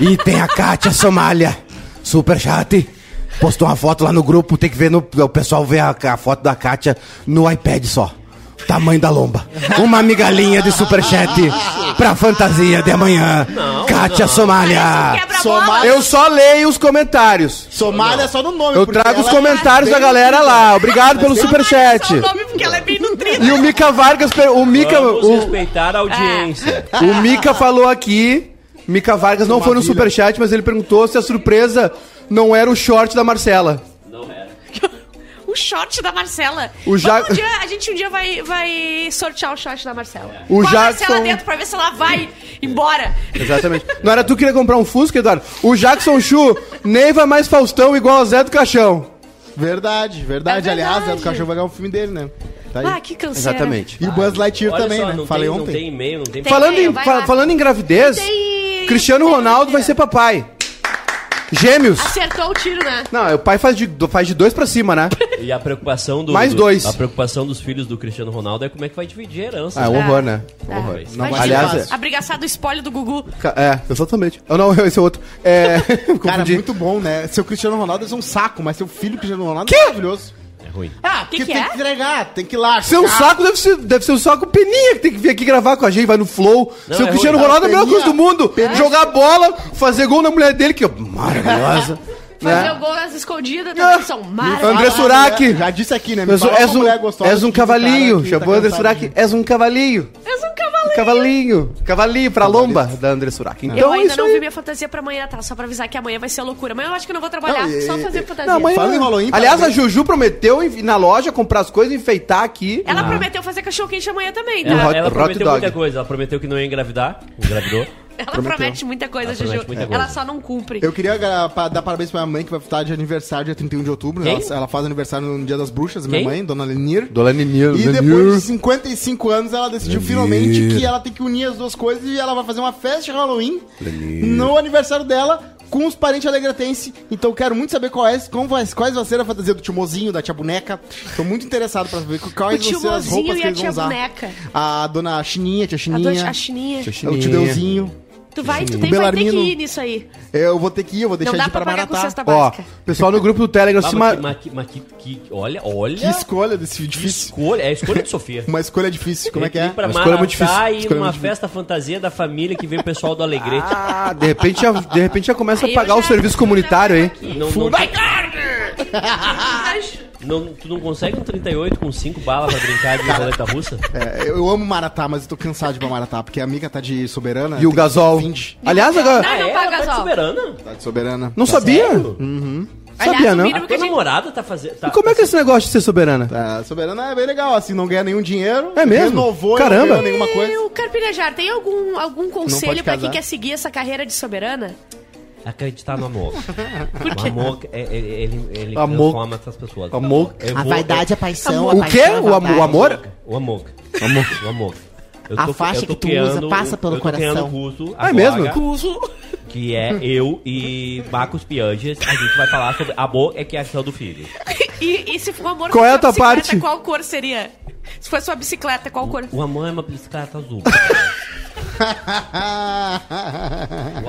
Speaker 5: E tem a Kátia Somália. Superchat. Postou uma foto lá no grupo. Tem que ver no. O pessoal vê a, a foto da Kátia no iPad só. Tamanho da lomba. Uma migalhinha de superchat pra fantasia de amanhã. Kátia Somália.
Speaker 1: Quebra-bola.
Speaker 3: Soma-
Speaker 4: Eu só leio os comentários.
Speaker 3: Somália é só no nome.
Speaker 4: Eu trago os
Speaker 3: é
Speaker 4: comentários da
Speaker 3: bem-
Speaker 4: galera lá. Obrigado pelo
Speaker 1: Só
Speaker 4: superchat.
Speaker 1: o nome porque ela é bem nutrida.
Speaker 4: E o Mica Vargas, o Mica,
Speaker 2: Vamos
Speaker 4: o,
Speaker 2: respeitar a audiência.
Speaker 4: o Mica falou aqui. Mica Vargas não foi no superchat, mas ele perguntou se a surpresa não era o short da Marcela.
Speaker 1: O short da Marcela.
Speaker 4: O Ja-
Speaker 1: um dia- a gente um dia vai, vai sortear o short da Marcela.
Speaker 4: O
Speaker 1: a
Speaker 4: Jackson-
Speaker 1: Marcela dentro pra ver se ela vai embora.
Speaker 4: Exatamente. Não era tu que queria comprar um Fusca, Eduardo? O Jackson Chu, Neiva mais Faustão igual a Zé do Caixão.
Speaker 3: Verdade, verdade.
Speaker 1: É
Speaker 3: Aliás,
Speaker 1: verdade.
Speaker 3: é do cachorro vai ganhar um filme dele, né? Tá.
Speaker 1: Ah, que canseira.
Speaker 4: Exatamente.
Speaker 3: E o Buzz Lightyear
Speaker 2: Olha
Speaker 3: também,
Speaker 2: só,
Speaker 3: né?
Speaker 2: não
Speaker 3: Falei
Speaker 2: tem, Não
Speaker 3: ontem.
Speaker 2: tem e-mail, não tem...
Speaker 1: Tem.
Speaker 4: Falando em,
Speaker 1: vai
Speaker 4: fa-
Speaker 1: lá.
Speaker 4: falando em gravidez,
Speaker 1: Tem-
Speaker 4: Cristiano
Speaker 1: tem-
Speaker 4: Ronaldo vai ser papai. Gêmeos.
Speaker 1: Acertou o tiro, né?
Speaker 4: Não, o pai faz de, faz de dois pra cima, né?
Speaker 2: E a preocupação do...
Speaker 4: Mais
Speaker 2: do-
Speaker 4: dois.
Speaker 2: A preocupação dos filhos do Cristiano Ronaldo é como é que vai dividir a herança.
Speaker 4: Ah, é um horror, né?
Speaker 1: É.
Speaker 4: Horror.
Speaker 2: Não
Speaker 1: Imagina,
Speaker 3: vai
Speaker 4: Aliás, é-
Speaker 3: fácil.
Speaker 1: Abrigaçar do espólio do Gugu.
Speaker 4: É, exatamente. Eu não, esse é outro. É.
Speaker 3: Cara, muito bom, né? Seu Cristiano Ronaldo é um saco, mas seu filho Cristiano Ronaldo é maravilhoso.
Speaker 2: É ruim.
Speaker 3: Ah,
Speaker 1: Que
Speaker 3: porque
Speaker 1: que
Speaker 3: tem
Speaker 1: é?
Speaker 3: que entregar, tem que ir lá.
Speaker 4: Seu
Speaker 3: chegar.
Speaker 4: saco deve ser, deve ser um saco peninha que tem que vir aqui gravar com a gente, vai no flow.
Speaker 2: Não,
Speaker 4: Seu
Speaker 2: é
Speaker 4: Cristiano
Speaker 2: ruim.
Speaker 4: Ronaldo é a melhor
Speaker 3: Peninha.
Speaker 4: coisa do mundo. Jogar bola, fazer gol na mulher dele, que é maravilhosa.
Speaker 1: Fazer
Speaker 4: né?
Speaker 1: o gol nas escondidas também
Speaker 4: Ah.
Speaker 1: são
Speaker 4: André
Speaker 1: maravilhosos.
Speaker 4: Surak.
Speaker 3: Já disse aqui, né? Me
Speaker 4: És, um, és um
Speaker 3: que o
Speaker 4: cavalinho.
Speaker 3: cara que
Speaker 4: Chamou
Speaker 3: tá
Speaker 4: André. Surak. És um cavalinho.
Speaker 1: És um cavalinho.
Speaker 4: Cavalinho. Cavalinho pra lomba da André Surak.
Speaker 1: Eu
Speaker 4: Então é
Speaker 1: ainda
Speaker 4: isso
Speaker 1: não vi
Speaker 4: aí.
Speaker 1: minha fantasia pra amanhã, tá? Só pra avisar que amanhã vai ser loucura. Amanhã eu acho que eu não vou trabalhar,
Speaker 3: Não, e-
Speaker 1: só fazer fantasia.
Speaker 4: Não, amanhã-
Speaker 3: Falando em Halloween,
Speaker 4: Aliás, a
Speaker 3: parabéns.
Speaker 4: Juju prometeu ir na loja comprar as coisas, enfeitar aqui.
Speaker 1: Ela prometeu fazer cachorro-quente amanhã também,
Speaker 2: Ela,
Speaker 1: tá?
Speaker 2: ela
Speaker 4: hot
Speaker 2: prometeu
Speaker 4: dog.
Speaker 2: muita coisa. Ela prometeu que não ia engravidar. Engravidou.
Speaker 1: Ela promete muita coisa,
Speaker 2: Ela
Speaker 1: Juju. Ela só não cumpre.
Speaker 3: Eu queria dar parabéns pra minha mãe, que vai estar de aniversário dia 31 de outubro.
Speaker 2: Quem?
Speaker 3: Ela, ela faz aniversário no Dia das Bruxas, minha
Speaker 2: Quem?
Speaker 3: mãe, Dona Lenir.
Speaker 4: Dona Nenil.
Speaker 3: E depois de 55 anos, ela decidiu finalmente que ela tem que unir as duas coisas e ela vai fazer uma festa de Halloween no aniversário dela com os parentes alegretense. Então eu quero muito saber qual é, como vai, quais vai ser a fantasia do tio Mozinho, da tia Boneca. Tô muito interessado pra saber quais
Speaker 1: O
Speaker 3: vão ser as
Speaker 1: Mozinho
Speaker 3: roupas
Speaker 1: e
Speaker 3: que
Speaker 1: a
Speaker 3: eles vão
Speaker 1: tia
Speaker 3: usar.
Speaker 1: Boneca.
Speaker 3: A dona Chininha, tia
Speaker 1: A,
Speaker 3: Chininha,
Speaker 1: do, a chininha.
Speaker 3: o tio Deusinho.
Speaker 1: Tu vai, tu
Speaker 3: O
Speaker 1: tem, vai ter que ir nisso aí.
Speaker 3: Eu vou ter que ir, eu vou deixar
Speaker 1: não
Speaker 3: de ir
Speaker 1: pra
Speaker 3: pra
Speaker 1: pagar com
Speaker 3: Maratá.
Speaker 1: cesta
Speaker 4: Ó,
Speaker 1: básica.
Speaker 4: pessoal no grupo do Telegram,
Speaker 2: Ah,
Speaker 4: se
Speaker 2: mas
Speaker 4: ma-
Speaker 2: que- mas que- mas que- que- olha, olha.
Speaker 3: Que escolha desse
Speaker 2: que
Speaker 3: difícil.
Speaker 2: escolha. É a escolha de Sofia.
Speaker 3: Uma escolha difícil, como é que
Speaker 2: Ir
Speaker 3: é?
Speaker 2: pra
Speaker 4: Uma escolha muito
Speaker 2: Maratá
Speaker 4: difícil.
Speaker 2: e ir
Speaker 3: Escolha
Speaker 2: numa
Speaker 3: muito difícil.
Speaker 2: festa fantasia da família que vem o pessoal do Alegrete.
Speaker 4: Ah, de repente já, de repente já começa a
Speaker 1: Aí eu
Speaker 4: pagar o
Speaker 1: já-
Speaker 4: serviço
Speaker 1: já
Speaker 4: comunitário,
Speaker 1: aqui.
Speaker 2: Não, não, não, tu não consegue um 38 com 5 balas pra brincar de roleta russa?
Speaker 3: É, eu amo Maratá, mas eu tô cansado de ir pra Maratá, porque a amiga tá de soberana.
Speaker 4: E o gasol.
Speaker 3: 20.
Speaker 4: Aliás, agora.
Speaker 1: Não, não
Speaker 2: é?
Speaker 1: paga
Speaker 2: Ela tá de soberana?
Speaker 3: Tá de soberana.
Speaker 4: Não sabia?
Speaker 2: Sério?
Speaker 1: Aliás,
Speaker 4: Sabia, não?
Speaker 1: mínimo
Speaker 2: A tua
Speaker 1: gente...
Speaker 2: namorada tá fazendo. Tá,
Speaker 4: E como é que é esse negócio de ser soberana?
Speaker 3: Tá, soberana é bem legal, assim, não ganha nenhum dinheiro.
Speaker 4: É mesmo?
Speaker 3: Renovou
Speaker 4: Caramba.
Speaker 3: não ganhou nenhuma
Speaker 1: E
Speaker 3: coisa.
Speaker 1: o Carpinejar, tem algum, algum conselho pra quem quer seguir essa carreira de soberana?
Speaker 2: Acreditar no amor.
Speaker 1: Por
Speaker 2: O amor, é- é- ele, ele
Speaker 4: Amor.
Speaker 2: transforma essas pessoas.
Speaker 4: Amor.
Speaker 2: Eu
Speaker 6: A
Speaker 2: vou-
Speaker 6: vaidade, a paixão, a
Speaker 4: O
Speaker 6: paixão,
Speaker 4: quê?
Speaker 6: a
Speaker 4: O, am-
Speaker 6: vaidade.
Speaker 4: o amor?
Speaker 2: O amor. O amor. Eu
Speaker 6: A faixa
Speaker 2: eu tô
Speaker 6: que tu usa passa pelo
Speaker 2: eu tô criando
Speaker 6: coração.
Speaker 2: um curso
Speaker 4: Ah, é
Speaker 2: agora,
Speaker 4: mesmo?
Speaker 2: Que é eu e Marcos Pianges. A gente vai falar sobre amor é criação do filho.
Speaker 1: E, e se for amor
Speaker 4: Qual é a tua
Speaker 1: bicicleta,
Speaker 4: parte?
Speaker 1: Qual cor seria? Se fosse uma bicicleta, qual cor?
Speaker 2: O amor é uma bicicleta azul.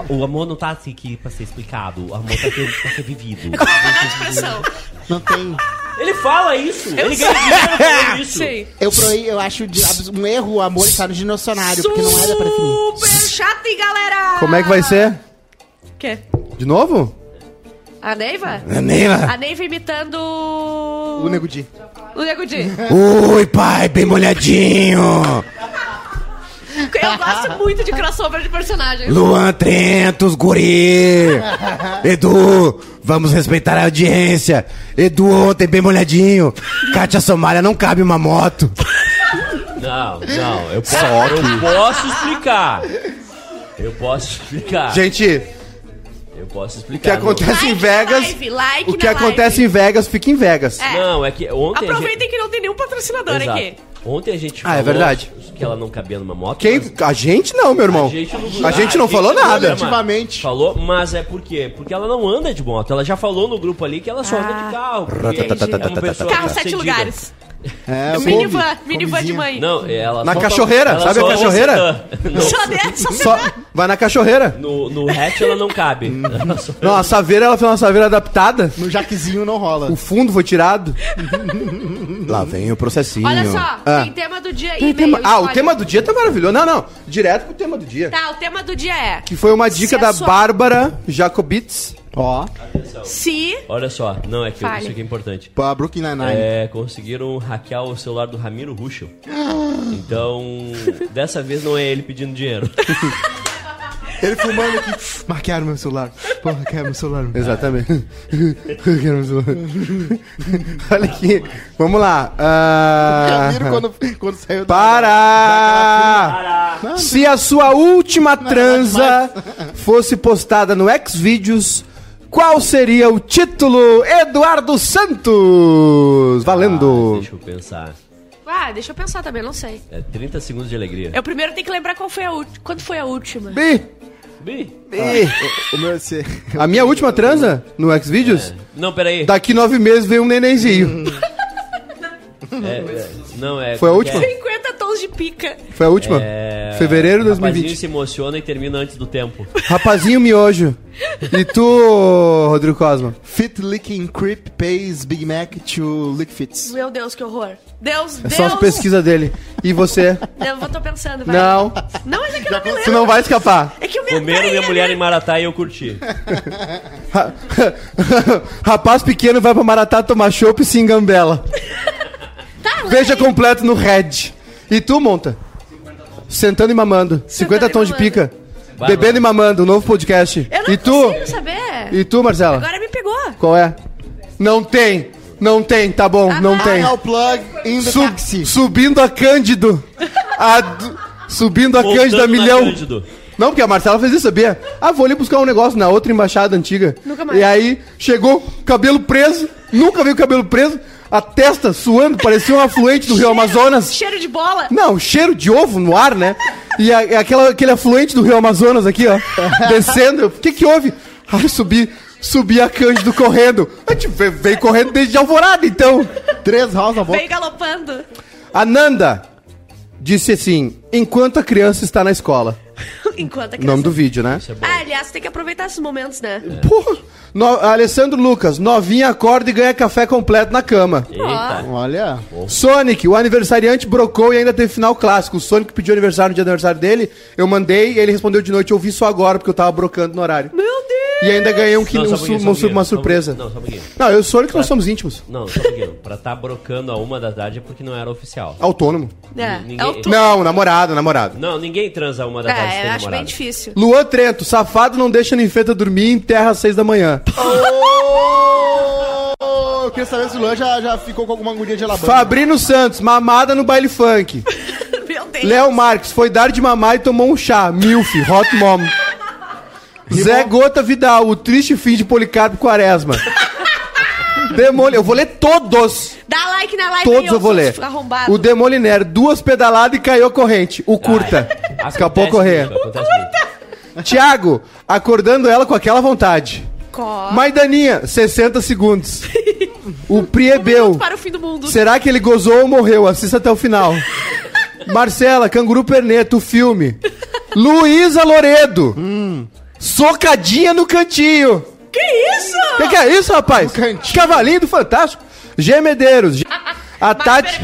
Speaker 2: O, o amor não tá assim aqui pra ser explicado. O amor tá pra ser vivido.
Speaker 1: Panela de pressão.
Speaker 6: Não tem.
Speaker 2: Ele fala isso. Ele ganha dinheiro isso.
Speaker 1: Sim.
Speaker 6: Eu, eu acho de- um erro o amor estar no dinossário, porque não era pra definir.
Speaker 1: Super chato, hein, galera?
Speaker 4: Como é que vai ser?
Speaker 1: O quê?
Speaker 4: De novo?
Speaker 1: A Neiva?
Speaker 5: Neiva.
Speaker 1: A Neiva imitando...
Speaker 3: O Nego Di.
Speaker 1: O Nego Di.
Speaker 5: Ui, pai, bem molhadinho.
Speaker 1: Eu gosto muito de crossover de personagens.
Speaker 5: Luan Trentos, guri. Edu, vamos respeitar a audiência. Edu ontem bem molhadinho. Kátia Somália não cabe uma moto.
Speaker 2: Não, não. Eu posso, eu posso explicar. Eu posso explicar.
Speaker 4: Gente,
Speaker 2: Eu posso
Speaker 4: o que
Speaker 2: explicar.
Speaker 4: acontece
Speaker 1: Like
Speaker 4: em Vegas.
Speaker 1: live, like
Speaker 4: o que
Speaker 1: na
Speaker 4: acontece
Speaker 1: live.
Speaker 4: em Vegas fica em Vegas.
Speaker 1: É.
Speaker 2: Não, é que ontem a gente...
Speaker 1: Aproveitem que não tem nenhum patrocinador
Speaker 2: Exato.
Speaker 1: aqui.
Speaker 2: Ontem a gente
Speaker 4: Ah, é verdade.
Speaker 2: Que ela não cabia numa moto.
Speaker 4: Quem?
Speaker 2: mas-
Speaker 4: A gente não, meu irmão.
Speaker 2: A gente não,
Speaker 4: A gente
Speaker 2: Ah,
Speaker 4: não falou nada.
Speaker 3: Coletivamente.
Speaker 2: Falou, mas é por quê? Porque ela não anda de moto. Ela já falou no grupo ali que ela só anda de carro. porque
Speaker 4: Entendi.
Speaker 2: é uma pessoa
Speaker 1: Carro sete lugares.
Speaker 3: É,
Speaker 1: Minivan, minivan de mãe.
Speaker 2: Não, ela
Speaker 4: Na
Speaker 2: só
Speaker 4: cachorreira,
Speaker 2: ela
Speaker 4: sabe a cachorreira?
Speaker 1: Só dessa.
Speaker 4: Só vai na cachorreira.
Speaker 2: no, no hatch ela não cabe. Só-
Speaker 4: Não, a saveira, ela fez uma saveira adaptada.
Speaker 3: No jaquezinho não rola.
Speaker 4: O fundo foi tirado. Lá vem o processinho.
Speaker 1: Olha só,
Speaker 4: Ah.
Speaker 1: tem tema do dia aí,
Speaker 4: Tem tema- Ah, o tema do dia tá maravilhoso. Não, não. Direto pro tema do dia.
Speaker 1: Tá, o tema do dia é.
Speaker 4: Que foi uma dica
Speaker 1: Se a
Speaker 4: da
Speaker 1: sua-
Speaker 4: Bárbara Jacobitz.
Speaker 3: Ó,
Speaker 1: Se.
Speaker 2: Olha só, não, é que
Speaker 1: Fale.
Speaker 2: isso aqui é importante.
Speaker 3: pra Brooklyn Nine-Nine.
Speaker 2: É, conseguiram hackear o celular do Ramiro Ruschel. Então, dessa vez não é ele pedindo dinheiro.
Speaker 3: Ele filmando aqui. Marquearam meu celular. Porra, hackearam meu celular.
Speaker 4: Exatamente. Hackearam o celular. Olha aqui. Vamos lá. Ah,
Speaker 3: Ramiro quando, quando saiu da-
Speaker 4: Para! Se a sua última transa fosse postada no Xvideos, qual seria o título? Eduardo Santos!
Speaker 2: Ah,
Speaker 4: Valendo!
Speaker 2: deixa eu pensar.
Speaker 1: Ah, deixa eu pensar também, não sei.
Speaker 2: É 30 segundos de alegria.
Speaker 1: Eu primeiro tenho que lembrar qual foi a última. Quando foi a última?
Speaker 4: Bi,
Speaker 2: Bi.
Speaker 4: bi.
Speaker 3: O meu é ser.
Speaker 4: A minha última transa no Xvideos?
Speaker 2: Não, peraí.
Speaker 4: Daqui nove meses veio um nenenzinho.
Speaker 2: É, é, não, é.
Speaker 4: Foi a última?
Speaker 2: é?
Speaker 1: 50 tons de pica.
Speaker 4: Foi a última?
Speaker 2: É,
Speaker 4: Fevereiro de
Speaker 2: o rapazinho
Speaker 4: 2020.
Speaker 2: se emociona e termina antes do tempo.
Speaker 4: Rapazinho miojo. E tu, Rodrigo Cosma?
Speaker 3: Fit licking creep pays Big Mac to lick fits.
Speaker 1: Meu Deus, que horror. Deus,
Speaker 4: É
Speaker 1: Deus.
Speaker 4: só as pesquisas dele. E você?
Speaker 1: Eu vou- tô pensando, vai.
Speaker 4: Não.
Speaker 1: Não, mas é que eu não me lembro.
Speaker 4: Tu não vai escapar.
Speaker 1: É que o meu
Speaker 2: Comeram
Speaker 1: peraí,
Speaker 2: minha
Speaker 1: é
Speaker 2: mulher em Maratá e eu curti.
Speaker 4: Ra- Rapaz pequeno vai pra Maratá tomar chopp e se engambela.
Speaker 1: Tá,
Speaker 4: Veja completo no Red. E tu, Monta? Sentando e mamando. 50
Speaker 1: e
Speaker 4: tons de
Speaker 1: mamando.
Speaker 4: pica.
Speaker 2: Vai,
Speaker 4: Bebendo
Speaker 2: vai.
Speaker 4: e mamando, um novo podcast.
Speaker 1: Eu não
Speaker 4: E tu?
Speaker 1: consigo saber.
Speaker 4: E tu, Marcela?
Speaker 1: Agora me pegou.
Speaker 4: Qual é? Não tem. Não tem, tá bom,
Speaker 1: Ah,
Speaker 4: não
Speaker 1: vai.
Speaker 4: tem.
Speaker 3: I'll plug in the
Speaker 4: Su-
Speaker 3: taxi.
Speaker 4: subindo a Cândido. A d- subindo a
Speaker 2: Voltando
Speaker 4: Cândida
Speaker 2: na
Speaker 4: milhão.
Speaker 2: Cândido.
Speaker 4: Não, porque a Marcela fez isso, sabia? Ah, vou ali buscar um negócio na outra embaixada antiga.
Speaker 1: Nunca mais.
Speaker 4: E aí, chegou, cabelo preso, nunca veio cabelo preso, a testa suando, parecia um afluente do Rio Amazonas.
Speaker 1: Cheiro de bola.
Speaker 4: Não, cheiro de ovo no ar, né? E a- aquela, aquele afluente do Rio Amazonas aqui, ó, descendo. O que que houve? Ai, subi, subi a Cândido correndo. A gente veio, veio correndo desde Alvorada, então.
Speaker 3: Três house na boca.
Speaker 1: Veio galopando.
Speaker 4: A Nanda disse assim, enquanto a criança está na escola.
Speaker 1: Enquanto a criança...
Speaker 4: nome do vídeo, né?
Speaker 2: Isso é bom.
Speaker 1: Ah, aliás, tem que aproveitar esses momentos, né?
Speaker 4: Porra. No, Alessandro Lucas, novinha acorda e ganha café completo na cama.
Speaker 2: Eita.
Speaker 3: Olha.
Speaker 4: Sonic, o aniversariante brocou e ainda teve final clássico. O Sonic pediu aniversário no dia do aniversário dele, eu mandei e ele respondeu de noite. Eu vi só agora porque eu tava brocando no horário.
Speaker 1: Meu Deus!
Speaker 4: E ainda ganhei um,
Speaker 2: Não,
Speaker 4: um
Speaker 2: um
Speaker 4: uma,
Speaker 2: um um
Speaker 4: surpresa.
Speaker 2: Não, só um pouquinho.
Speaker 4: Não, eu e o Sonic nós somos íntimos.
Speaker 2: Não, só um pouquinho. Pra tá brocando a uma da tarde é porque não era oficial.
Speaker 4: Autônomo.
Speaker 1: É,
Speaker 2: Ninguém-
Speaker 1: é o tu...
Speaker 4: Não, namorado, namorado.
Speaker 2: Não, ninguém transa a uma da tarde
Speaker 1: É, acho bem
Speaker 2: namorado.
Speaker 1: difícil.
Speaker 4: Luan Trento, safado não deixa ninfeta dormir em terra às seis da manhã.
Speaker 3: Oh, eu queria saber se o Luan já, já ficou com alguma agulha de alabama.
Speaker 4: Fabrino Santos, mamada no baile funk.
Speaker 1: Meu Deus.
Speaker 4: Léo Marques foi dar de mamar e tomou um chá. Milf, hot mom. Zé Gota Vidal, o triste fim de Policarpo Quaresma. Demônio, eu vou ler todos.
Speaker 1: Dá like na live
Speaker 4: Todos
Speaker 1: aí,
Speaker 4: eu vou ler. O Demoliner, duas pedaladas e caiu a corrente. O curta. Escapou a
Speaker 2: Acontece
Speaker 4: correr.
Speaker 2: muito, acontece muito.
Speaker 4: Tiago, acordando ela com aquela vontade.
Speaker 1: Có.
Speaker 4: Maidaninha, 60 segundos. O Priebel.
Speaker 1: Para o fim do mundo.
Speaker 4: Será que ele gozou ou morreu? Assista até o final. Marcela, Canguru Perneto, o filme. Luísa Loredo. Socadinha no cantinho.
Speaker 1: Que isso?
Speaker 4: O que, que é isso, rapaz?
Speaker 3: cantinho.
Speaker 4: Cavalinho do Fantástico. G Medeiros. G- A Tati,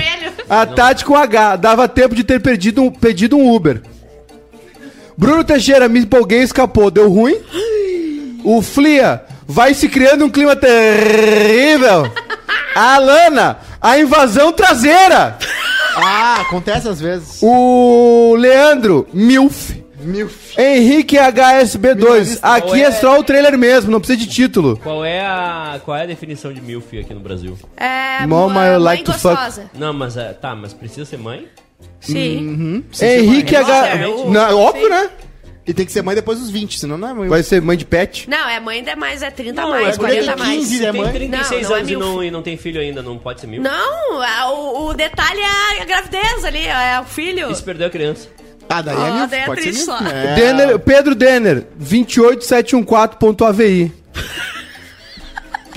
Speaker 4: a Tati com H. Dava tempo de ter perdido um, pedido um Uber. Bruno Teixeira, me empolguei e escapou. Deu ruim? O Flia, vai se criando um clima terrível. A Alana, a invasão traseira.
Speaker 3: Ah, acontece às vezes.
Speaker 4: O Leandro, Milf.
Speaker 3: Mil
Speaker 4: Henrique HSB2.
Speaker 3: Minimalista,
Speaker 4: Aqui é só o trailer mesmo, não precisa de título.
Speaker 2: Qual é a qual é a definição de milf aqui no Brasil?
Speaker 1: É,
Speaker 4: Mom,
Speaker 1: mãe
Speaker 4: I like to
Speaker 1: gostosa.
Speaker 2: Não, mas é, tá, mas precisa ser mãe?
Speaker 1: Sim.
Speaker 4: Henrique
Speaker 1: Nossa,
Speaker 4: H.
Speaker 1: é o-
Speaker 4: Não, óbvio, né?
Speaker 3: E tem que ser mãe depois dos 20, senão não é mãe.
Speaker 4: Vai ser mãe de pet?
Speaker 1: Não, é mãe é mais, é 30
Speaker 2: Não,
Speaker 1: mais,
Speaker 2: é porque
Speaker 1: 40
Speaker 3: tem
Speaker 1: mais.
Speaker 3: 15,
Speaker 2: Se
Speaker 3: né,
Speaker 2: tem
Speaker 3: mãe?
Speaker 2: 36
Speaker 1: Não, não é
Speaker 2: anos e,
Speaker 1: mil.
Speaker 2: não, e não tem filho ainda, não pode ser mil?
Speaker 1: Não, o, o detalhe é a gravidez ali, é o filho.
Speaker 2: E se perdeu a criança?
Speaker 3: Ah, daí
Speaker 1: Ah,
Speaker 3: é mil,
Speaker 1: daí é
Speaker 3: pode ser
Speaker 1: triste.
Speaker 3: É.
Speaker 4: Denner, Pedro Denner, 28714.avi.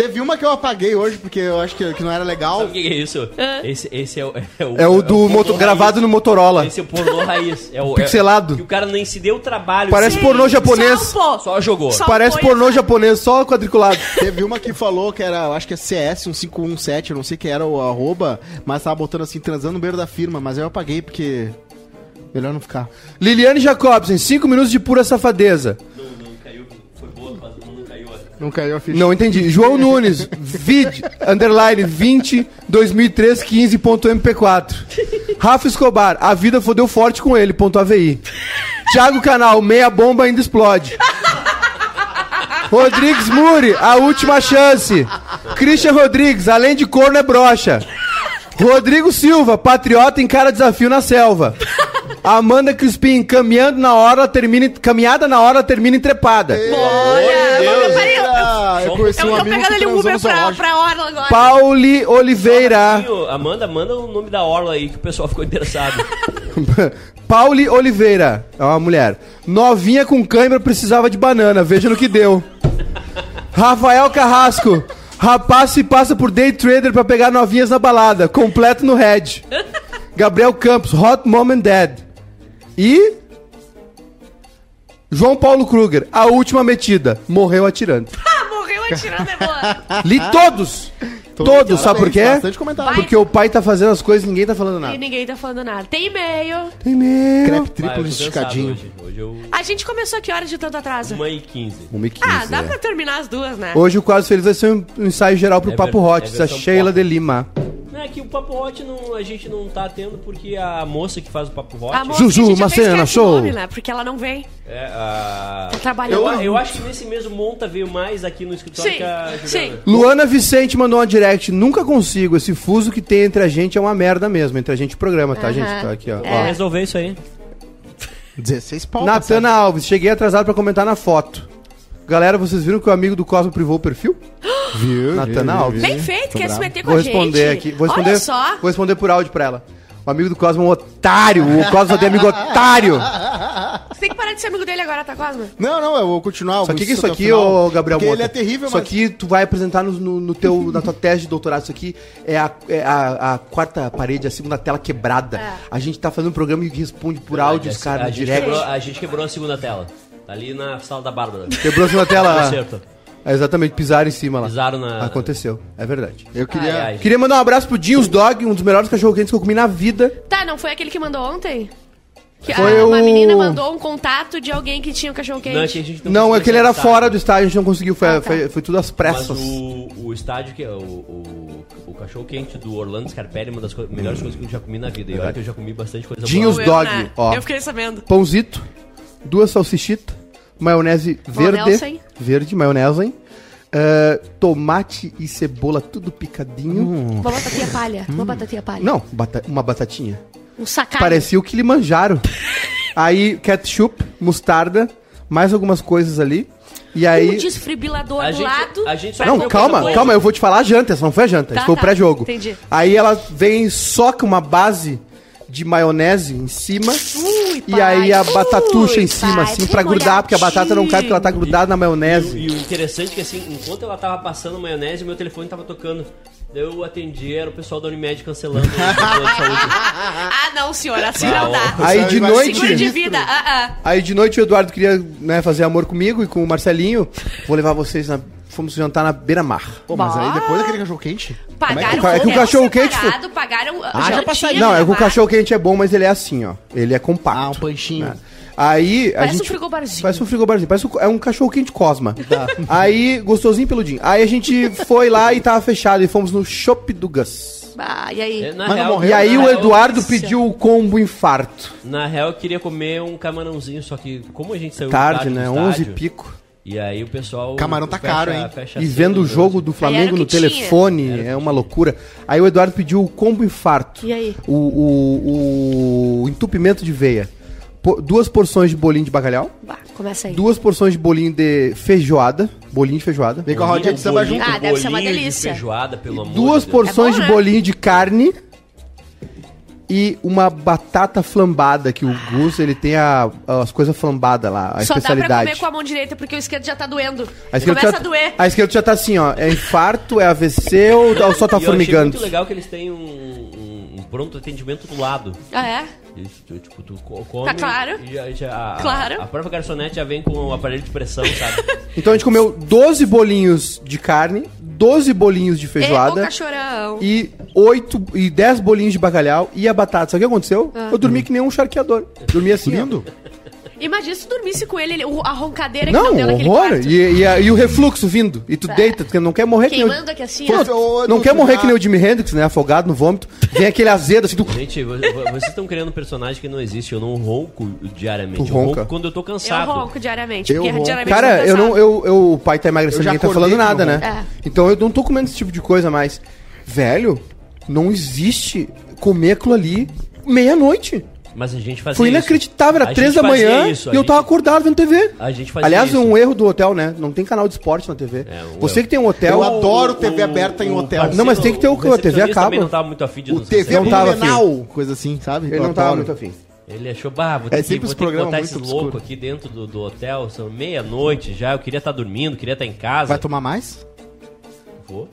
Speaker 3: Teve uma que eu apaguei hoje, porque eu acho que, que não era legal.
Speaker 2: Sabe o que que é isso? Esse, esse é, o, é o...
Speaker 4: É o do
Speaker 2: pornô
Speaker 4: moto,
Speaker 2: raiz.
Speaker 4: gravado no Motorola.
Speaker 2: Esse é o pornô raiz. É o,
Speaker 4: Pixelado.
Speaker 2: É, que o cara nem se deu o trabalho.
Speaker 4: Parece
Speaker 2: Sim.
Speaker 4: pornô japonês.
Speaker 1: Só, um
Speaker 2: jogou.
Speaker 1: Só
Speaker 4: Parece
Speaker 1: foi
Speaker 4: pornô japonês, só quadriculado.
Speaker 3: Teve uma que falou que era, eu acho que é CS 1517, eu não sei que era o arroba, mas tava botando assim, transando no beiro da firma, mas eu apaguei porque. Melhor não ficar.
Speaker 4: Liliane Jacobsen, 5 minutos de pura safadeza.
Speaker 2: Não, não caiu. Foi boa, mas não caiu.
Speaker 3: Não caiu a ficha.
Speaker 4: Não entendi. João Nunes, vid, underline 20, 2003, 15.mp4. Rafa Escobar, a vida fodeu forte com ele, ponto AVI. Thiago Canal, meia bomba ainda explode. Rodrigues Muri, a última chance. Christian Rodrigues, além de corno é brocha. Rodrigo Silva, patriota encara desafio na selva. Amanda Crispim, caminhando na hora, termina, caminhada na hora, termina em trepada.
Speaker 1: Olha, eu,
Speaker 3: conheci
Speaker 1: eu
Speaker 3: um
Speaker 1: tô
Speaker 3: amigo
Speaker 1: pegando
Speaker 3: no
Speaker 1: Uber pra, pra Orla agora.
Speaker 4: Pauli Oliveira.
Speaker 2: Amanda, manda o nome da Orla aí que o pessoal ficou interessado.
Speaker 4: Pauli Oliveira, é uma mulher. Novinha com cãibra precisava de banana, veja no que deu. Rafael Carrasco, rapaz se passa por day trader pra pegar novinhas na balada, completo no head. Gabriel Campos, hot mom and dad. E João Paulo Kruger, a última metida, morreu atirando.
Speaker 1: Ah, morreu atirando, é boa.
Speaker 4: Li todos. Todos, sabe por quê?
Speaker 3: Bastante comentário.
Speaker 1: Vai.
Speaker 4: Porque o pai tá fazendo as coisas e ninguém tá falando
Speaker 1: E
Speaker 4: nada.
Speaker 1: ninguém tá falando nada. Tem e-mail.
Speaker 4: Tem medo.
Speaker 3: Crepe triplo esticadinho.
Speaker 2: Hoje, hoje eu...
Speaker 1: A gente começou que horas de tanto atraso?
Speaker 2: 1 e 15.
Speaker 4: 1 e 15,
Speaker 1: Ah, dá
Speaker 4: é.
Speaker 1: pra terminar as duas, né?
Speaker 4: Hoje o Quase Feliz vai ser um ensaio geral pro
Speaker 2: É
Speaker 4: Papo
Speaker 2: ver-
Speaker 4: Hot,
Speaker 2: é
Speaker 4: da Sheila
Speaker 2: pop.
Speaker 4: de Lima.
Speaker 2: Não, é que o Papo Hot não, a gente não tá tendo porque a moça que faz o Papo Hot...
Speaker 1: A moça gente
Speaker 4: uma cena, show.
Speaker 1: nome, né? Porque ela não vem.
Speaker 2: É, a...
Speaker 1: Tá trabalhando.
Speaker 2: Eu, eu acho que nesse mesmo monta veio mais aqui no escritório
Speaker 1: Sim,
Speaker 2: que a Juliana.
Speaker 1: sim.
Speaker 4: Luana Vicente mandou uma direct. Nunca consigo. Esse fuso que tem entre a gente é uma merda mesmo. Entre a gente e o programa, tá,
Speaker 1: Aham.
Speaker 4: gente? Tá aqui, ó.
Speaker 1: É.
Speaker 2: Vamos resolver isso aí.
Speaker 3: 16 pau.
Speaker 4: Natana Alves, cheguei atrasado pra comentar na foto. Galera, vocês viram que o amigo do Cosmo privou o perfil?
Speaker 3: Viu?
Speaker 4: Natana Alves.
Speaker 1: Bem feito, quer se
Speaker 3: bravo.
Speaker 1: meter com
Speaker 4: Vou
Speaker 1: a gente.
Speaker 4: responder aqui. Vou responder,
Speaker 1: Olha só.
Speaker 4: vou responder por áudio pra ela. O amigo do Cosmo é um otário. O Cosmo tem amigo otário.
Speaker 1: Você tem que parar de ser amigo dele agora, tá, Cosma?
Speaker 3: Não, não, eu vou continuar.
Speaker 4: Só que que
Speaker 3: vou
Speaker 4: isso aqui, ô Gabriel
Speaker 3: Porque
Speaker 4: Mota,
Speaker 3: ele é terrível,
Speaker 4: Isso
Speaker 3: mas...
Speaker 4: aqui tu vai apresentar no, no, no teu, na tua tese de doutorado. Isso aqui é a, é a, a quarta parede, a segunda tela quebrada.
Speaker 1: É.
Speaker 4: A gente tá fazendo um programa que responde por áudio os caras no direct.
Speaker 2: quebrou, a gente quebrou a segunda tela. Tá ali na sala da Bárbara.
Speaker 4: Quebrou a segunda tela. É exatamente, pisaram em cima lá.
Speaker 2: Pisaram na-
Speaker 4: Aconteceu, é verdade.
Speaker 3: Eu queria...
Speaker 2: Ai, ai.
Speaker 4: Queria mandar um abraço pro Dinhos Dog, um dos melhores cachorro-quentes que eu comi na vida.
Speaker 1: Tá, não foi aquele que mandou ontem? Que
Speaker 4: Foi
Speaker 1: a- uma
Speaker 4: o-
Speaker 1: menina mandou um contato de alguém que tinha um cachorro
Speaker 2: Não, é
Speaker 1: quente.
Speaker 2: que a gente
Speaker 4: Não, é
Speaker 2: conseguiu
Speaker 4: que ele era fora do estádio, a gente não conseguiu, foi,
Speaker 1: Ah, tá.
Speaker 4: foi, foi tudo às
Speaker 2: Mas
Speaker 4: pressas.
Speaker 2: o, o estádio, que é o, o, o cachorro quente do Orlando Scarpelli, é uma das co- melhores coisas que eu já comi na vida. E olha que eu já comi bastante coisa
Speaker 4: Dinhos
Speaker 2: boa.
Speaker 1: Eu,
Speaker 4: Dog,
Speaker 1: né?
Speaker 4: ó.
Speaker 1: Eu fiquei sabendo.
Speaker 4: Pãozito, duas salsichitas, maionese verde,
Speaker 1: Maionese.
Speaker 4: verde, maionese, ah, tomate e cebola tudo picadinho.
Speaker 1: Uma batatinha palha. Uma batatinha palha.
Speaker 4: Não, bata- uma batatinha.
Speaker 1: Um sacado.
Speaker 4: Parecia o que manjaram. aí ketchup, mostarda, mais algumas coisas ali. E aí
Speaker 1: Um desfibrilador
Speaker 2: A
Speaker 1: do
Speaker 2: gente-
Speaker 1: lado.
Speaker 2: a gente
Speaker 4: Não,
Speaker 2: Não,
Speaker 4: calma, calma, eu vou te falar a janta, essa não foi a janta,
Speaker 1: Tá,
Speaker 4: esse foi
Speaker 1: tá,
Speaker 4: o pré-jogo.
Speaker 1: entendi.
Speaker 4: Aí ela vem e soca uma base de maionese em cima
Speaker 1: Ui,
Speaker 4: e aí a batatuxa em
Speaker 1: Ui,
Speaker 4: cima,
Speaker 1: pai,
Speaker 4: assim, pra grudar, porque a batata não cai porque ela tá grudada na maionese.
Speaker 2: E o interessante é que assim, enquanto ela tava passando maionese, meu telefone tava tocando. Daí eu atendi, era o pessoal da Unimed cancelando o.
Speaker 1: Ah, não, senhora, assim não dá.
Speaker 4: Aí de noite,
Speaker 1: Seguro de vida. Ah, ah.
Speaker 4: aí de noite o Eduardo queria né, fazer amor comigo e com o Marcelinho. Vou levar vocês na. Fomos jantar na beira-mar.
Speaker 3: Pô, mas aí depois daquele cachorro quente...
Speaker 1: Pagaram
Speaker 4: É que o
Speaker 1: hotel
Speaker 4: cachorro quente
Speaker 1: separado, pagaram
Speaker 3: já
Speaker 1: jantinha
Speaker 3: passaria.
Speaker 4: Não, é que o cachorro quente é bom, mas ele é assim, ó. Ele é compacto.
Speaker 3: Ah, um panchinho.
Speaker 4: né? Aí a
Speaker 1: Parece
Speaker 4: gente
Speaker 1: um frigobarzinho.
Speaker 4: Parece um frigobarzinho, parece um, é um cachorro quente Cosma. Aí, gostosinho peludinho. Aí a gente foi lá e tava fechado e fomos no Shop do Gus.
Speaker 1: Ah, e aí?
Speaker 2: É, Na
Speaker 3: Mas não
Speaker 2: real,
Speaker 3: morreu?
Speaker 4: E aí
Speaker 2: na
Speaker 4: o
Speaker 2: real-
Speaker 4: Eduardo pediu o combo infarto.
Speaker 2: Na real, eu queria comer um camarãozinho, só que como a gente saiu
Speaker 4: Tarde, né?
Speaker 2: do
Speaker 4: 11
Speaker 2: estádio,
Speaker 4: pico.
Speaker 2: E aí o pessoal.
Speaker 3: Camarão tá caro, hein?
Speaker 2: fecha
Speaker 4: E
Speaker 2: cedo,
Speaker 4: vendo o
Speaker 2: né?
Speaker 4: jogo do Flamengo no
Speaker 1: tinha.
Speaker 4: telefone, é uma loucura. Aí o Eduardo pediu o combo infarto.
Speaker 1: E aí?
Speaker 4: O, o, o entupimento de veia. po- duas porções de bolinho de bacalhau,
Speaker 1: Bah, começa aí.
Speaker 4: duas porções de bolinho de feijoada, bolinho de feijoada,
Speaker 3: Vem com a rodinha de samba junto.
Speaker 1: Ah, deve ser uma
Speaker 2: bolinho de
Speaker 1: delícia.
Speaker 2: feijoada, pelo amor
Speaker 4: duas
Speaker 2: de Deus.
Speaker 4: porções
Speaker 1: É bom,
Speaker 4: de
Speaker 1: né?
Speaker 4: bolinho de carne e uma batata flambada, que o Gus, ele tem a- as coisas flambadas lá, a
Speaker 1: Só dá pra
Speaker 4: especialidade.
Speaker 1: comer com a mão direita porque o esquerdo já tá doendo.
Speaker 4: A esquerda,
Speaker 1: Começa
Speaker 4: já,
Speaker 1: a doer.
Speaker 4: a esquerda já tá assim, ó, é infarto, é AVC ou, ou só tá
Speaker 2: E eu achei
Speaker 4: formigando?
Speaker 2: muito legal que eles têm um, um- um pronto atendimento do lado.
Speaker 1: Ah, é?
Speaker 2: Isso, tu, tipo, tu co- come
Speaker 1: Tá claro.
Speaker 2: e já, já- a,
Speaker 1: Claro.
Speaker 2: a própria garçonete já vem com o aparelho de pressão, sabe?
Speaker 4: Então a gente comeu 12 bolinhos de carne, 12 bolinhos de
Speaker 1: É,
Speaker 4: feijoada
Speaker 1: cachorrão.
Speaker 4: e 8 e 10 bolinhos de bacalhau e a batata. Sabe o que aconteceu?
Speaker 1: Ah.
Speaker 4: Eu dormi que nem um charqueador. Dormi assim.
Speaker 3: Lindo.
Speaker 1: Imagina se tu dormisse com ele, ele- o- a roncadeira que não
Speaker 4: Não,
Speaker 1: deu naquele
Speaker 4: horror.
Speaker 1: quarto.
Speaker 4: E, e, a- e o refluxo vindo. E tu
Speaker 1: Tá.
Speaker 4: deita, porque não quer morrer que nem.
Speaker 1: Queimando aqui assim,
Speaker 3: Fosse-
Speaker 1: ó.
Speaker 3: ô,
Speaker 4: Não
Speaker 3: Edu,
Speaker 4: quer
Speaker 3: tu
Speaker 4: morrer que nem o Jimi Hendrix, né? Afogado no vômito. Vem aquele azedo assim do...
Speaker 2: Gente, vo- vo- vocês estão criando um personagem que não existe. Eu não ronco diariamente.
Speaker 4: Tu
Speaker 2: eu
Speaker 4: ronca?
Speaker 2: ronco quando eu tô
Speaker 1: Eu
Speaker 2: cansado.
Speaker 1: ronco diariamente.
Speaker 3: Eu ronco.
Speaker 1: diariamente
Speaker 4: Cara, eu não, eu, eu, o pai tá emagrecendo,
Speaker 3: Eu
Speaker 4: ninguém tá falando nada,
Speaker 3: não
Speaker 4: né?
Speaker 1: ronco.
Speaker 4: Então eu não tô comendo esse tipo de coisa mais. Velho, não existe comer aquilo ali meia-noite.
Speaker 2: Mas a gente fazia
Speaker 4: Foi
Speaker 2: isso.
Speaker 4: inacreditável, era
Speaker 2: A
Speaker 4: três
Speaker 2: gente
Speaker 4: da
Speaker 2: fazia
Speaker 4: manhã
Speaker 2: isso, a
Speaker 4: e eu
Speaker 2: gente-
Speaker 4: tava acordado vendo TV.
Speaker 2: A gente fazia
Speaker 4: Aliás,
Speaker 2: isso.
Speaker 4: um erro do hotel, né? Não tem canal de esporte na TV.
Speaker 2: É, um
Speaker 4: Você
Speaker 2: erro.
Speaker 4: que tem um hotel.
Speaker 3: Eu adoro TV aberta em hotel.
Speaker 4: Não, mas tem que ter o- a TV
Speaker 2: recepcionista
Speaker 4: acaba.
Speaker 2: também não tava muito afim de
Speaker 3: O
Speaker 2: nos
Speaker 3: TV
Speaker 2: receber.
Speaker 4: Não tava
Speaker 3: Blumenau, coisa assim, sabe?
Speaker 4: Ele
Speaker 3: Eu
Speaker 4: não tava
Speaker 3: adoro.
Speaker 4: muito afim.
Speaker 2: Ele achou, bah, vou ter,
Speaker 3: É
Speaker 2: que,
Speaker 3: sempre
Speaker 2: vou
Speaker 3: os
Speaker 2: ter que
Speaker 3: programas
Speaker 2: botar
Speaker 3: muito
Speaker 2: esse
Speaker 3: obscuros.
Speaker 2: louco aqui dentro do, do hotel. São meia-noite já. Eu queria estar dormindo, queria estar em casa.
Speaker 3: Vai tomar mais?
Speaker 2: Vou.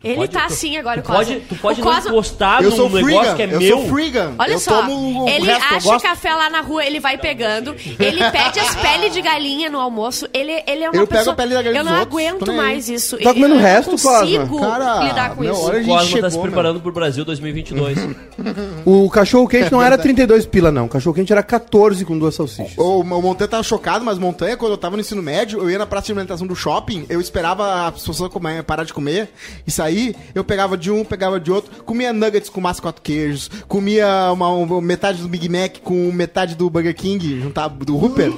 Speaker 2: Tu
Speaker 1: Ele
Speaker 2: pode-
Speaker 1: tá
Speaker 2: tu-
Speaker 1: assim agora,
Speaker 2: tu
Speaker 1: o Cosmo.
Speaker 2: pode, tu pode
Speaker 1: O
Speaker 2: não
Speaker 1: Cosmo-
Speaker 2: encostar
Speaker 3: eu
Speaker 2: num
Speaker 3: sou
Speaker 2: negócio
Speaker 3: freegan,
Speaker 2: que é
Speaker 3: eu
Speaker 2: meu.
Speaker 3: sou freegan.
Speaker 1: Olha
Speaker 3: eu
Speaker 1: só,
Speaker 3: tomo o
Speaker 1: ele
Speaker 3: resto, eu
Speaker 1: acha
Speaker 3: gosto.
Speaker 1: café lá na rua, ele vai pegando, ele pede as peles de galinha no almoço, ele, ele é uma
Speaker 3: Eu pego
Speaker 1: pessoa...
Speaker 3: a pele da galinha
Speaker 1: eu não aguento mais isso.
Speaker 4: Tá comendo
Speaker 1: eu não
Speaker 4: resto, Cosma?
Speaker 1: consigo
Speaker 3: Cara,
Speaker 1: lidar com
Speaker 3: meu,
Speaker 1: isso.
Speaker 2: O Cosmo tá se
Speaker 3: meu.
Speaker 2: preparando pro Brasil 2022.
Speaker 4: O cachorro quente não era 32 pila, não. O cachorro quente era 14 com duas salsichas.
Speaker 3: O, o Montanha tava chocado, mas Montanha, quando eu tava no ensino médio, eu ia na praça de alimentação do shopping, eu esperava as pessoas parar de comer e sair, eu pegava de um, pegava de outro, comia nuggets com massa e quatro queijos, comia uma, uma- metade do Big Mac com metade do Burger King, juntava do Hooper.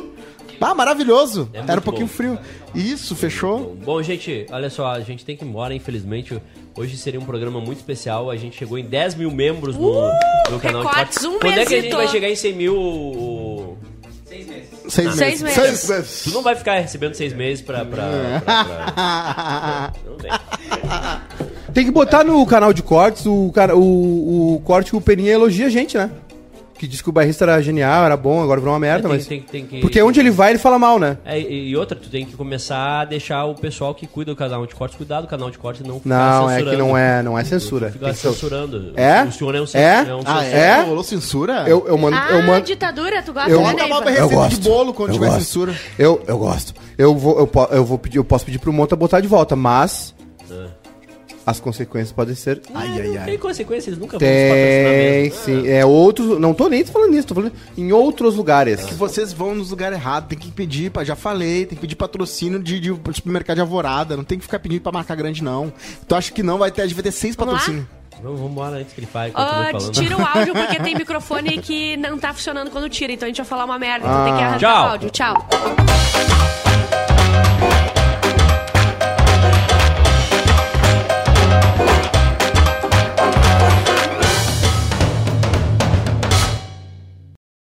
Speaker 3: Ah, maravilhoso!
Speaker 2: É
Speaker 3: Era um pouquinho
Speaker 2: bom.
Speaker 3: frio. Isso, fechou?
Speaker 2: Bom, gente, olha só, a gente tem que ir embora, infelizmente. Hoje seria um programa muito especial. A gente chegou em 10 mil membros no, no canal de
Speaker 1: recortes,
Speaker 2: cortes.
Speaker 1: um
Speaker 2: Quando é que a gente vai chegar em 100 mil? o-
Speaker 3: Seis,
Speaker 1: Seis meses.
Speaker 3: Seis meses.
Speaker 2: Tu não vai ficar recebendo seis meses pra. pra, pra- pra- Não vem.
Speaker 4: Tem que botar no canal de cortes o, cara, o, o corte que o Peninha elogia a gente, né? Que diz que o bairrista era genial, era bom, agora virou uma merda,
Speaker 2: Tem-
Speaker 4: mas.
Speaker 2: tem- tem que-
Speaker 4: Porque onde ele vai, ele fala mal, né?
Speaker 2: É, e e outra, tu tem que começar a deixar o pessoal que cuida do canal de cortes cuidar do canal de cortes e não ficar
Speaker 4: Não, é que
Speaker 2: censurando.
Speaker 4: não é, não é censura.
Speaker 2: Ficar
Speaker 4: que ser-
Speaker 2: censurando.
Speaker 4: É?
Speaker 2: O senhor é um,
Speaker 4: É?
Speaker 2: cen- um
Speaker 3: Ah,
Speaker 2: censor.
Speaker 3: é?
Speaker 4: É?
Speaker 3: Rolou censura?
Speaker 4: Eu, eu mando.
Speaker 1: Ah,
Speaker 4: eu mando
Speaker 1: ditadura, tu gosta,
Speaker 4: Eu-
Speaker 1: né,
Speaker 3: Manda
Speaker 1: Neiva?
Speaker 5: Eu
Speaker 3: receita
Speaker 5: gosto.
Speaker 3: de bolo quando
Speaker 5: Eu
Speaker 3: tiver
Speaker 5: gosto.
Speaker 3: censura.
Speaker 4: Eu, eu gosto. Eu vou, eu, po- eu vou pedir, eu posso pedir pro Monta botar de volta, mas as consequências podem ser.
Speaker 3: Ai, ai,
Speaker 2: Não
Speaker 3: ai.
Speaker 2: tem consequência, eles nunca vão nos patrocinar
Speaker 4: Tem, sim. É outros. Não tô nem falando nisso, tô falando em outros lugares.
Speaker 3: que vocês vão nos lugares errados, tem que pedir, pra, já falei, tem que pedir patrocínio de, de supermercado de alvorada, não tem que ficar pedindo pra marcar grande, não. Tu acha que não vai ter, a gente vai ter seis patrocínios.
Speaker 2: Vamos, vamos embora antes que ele fale,
Speaker 1: tira o áudio porque tem microfone que não tá funcionando quando tira, então a gente vai falar uma merda, então tem que
Speaker 4: Ah.
Speaker 1: arrancar
Speaker 2: Tchau.
Speaker 1: o áudio. Tchau.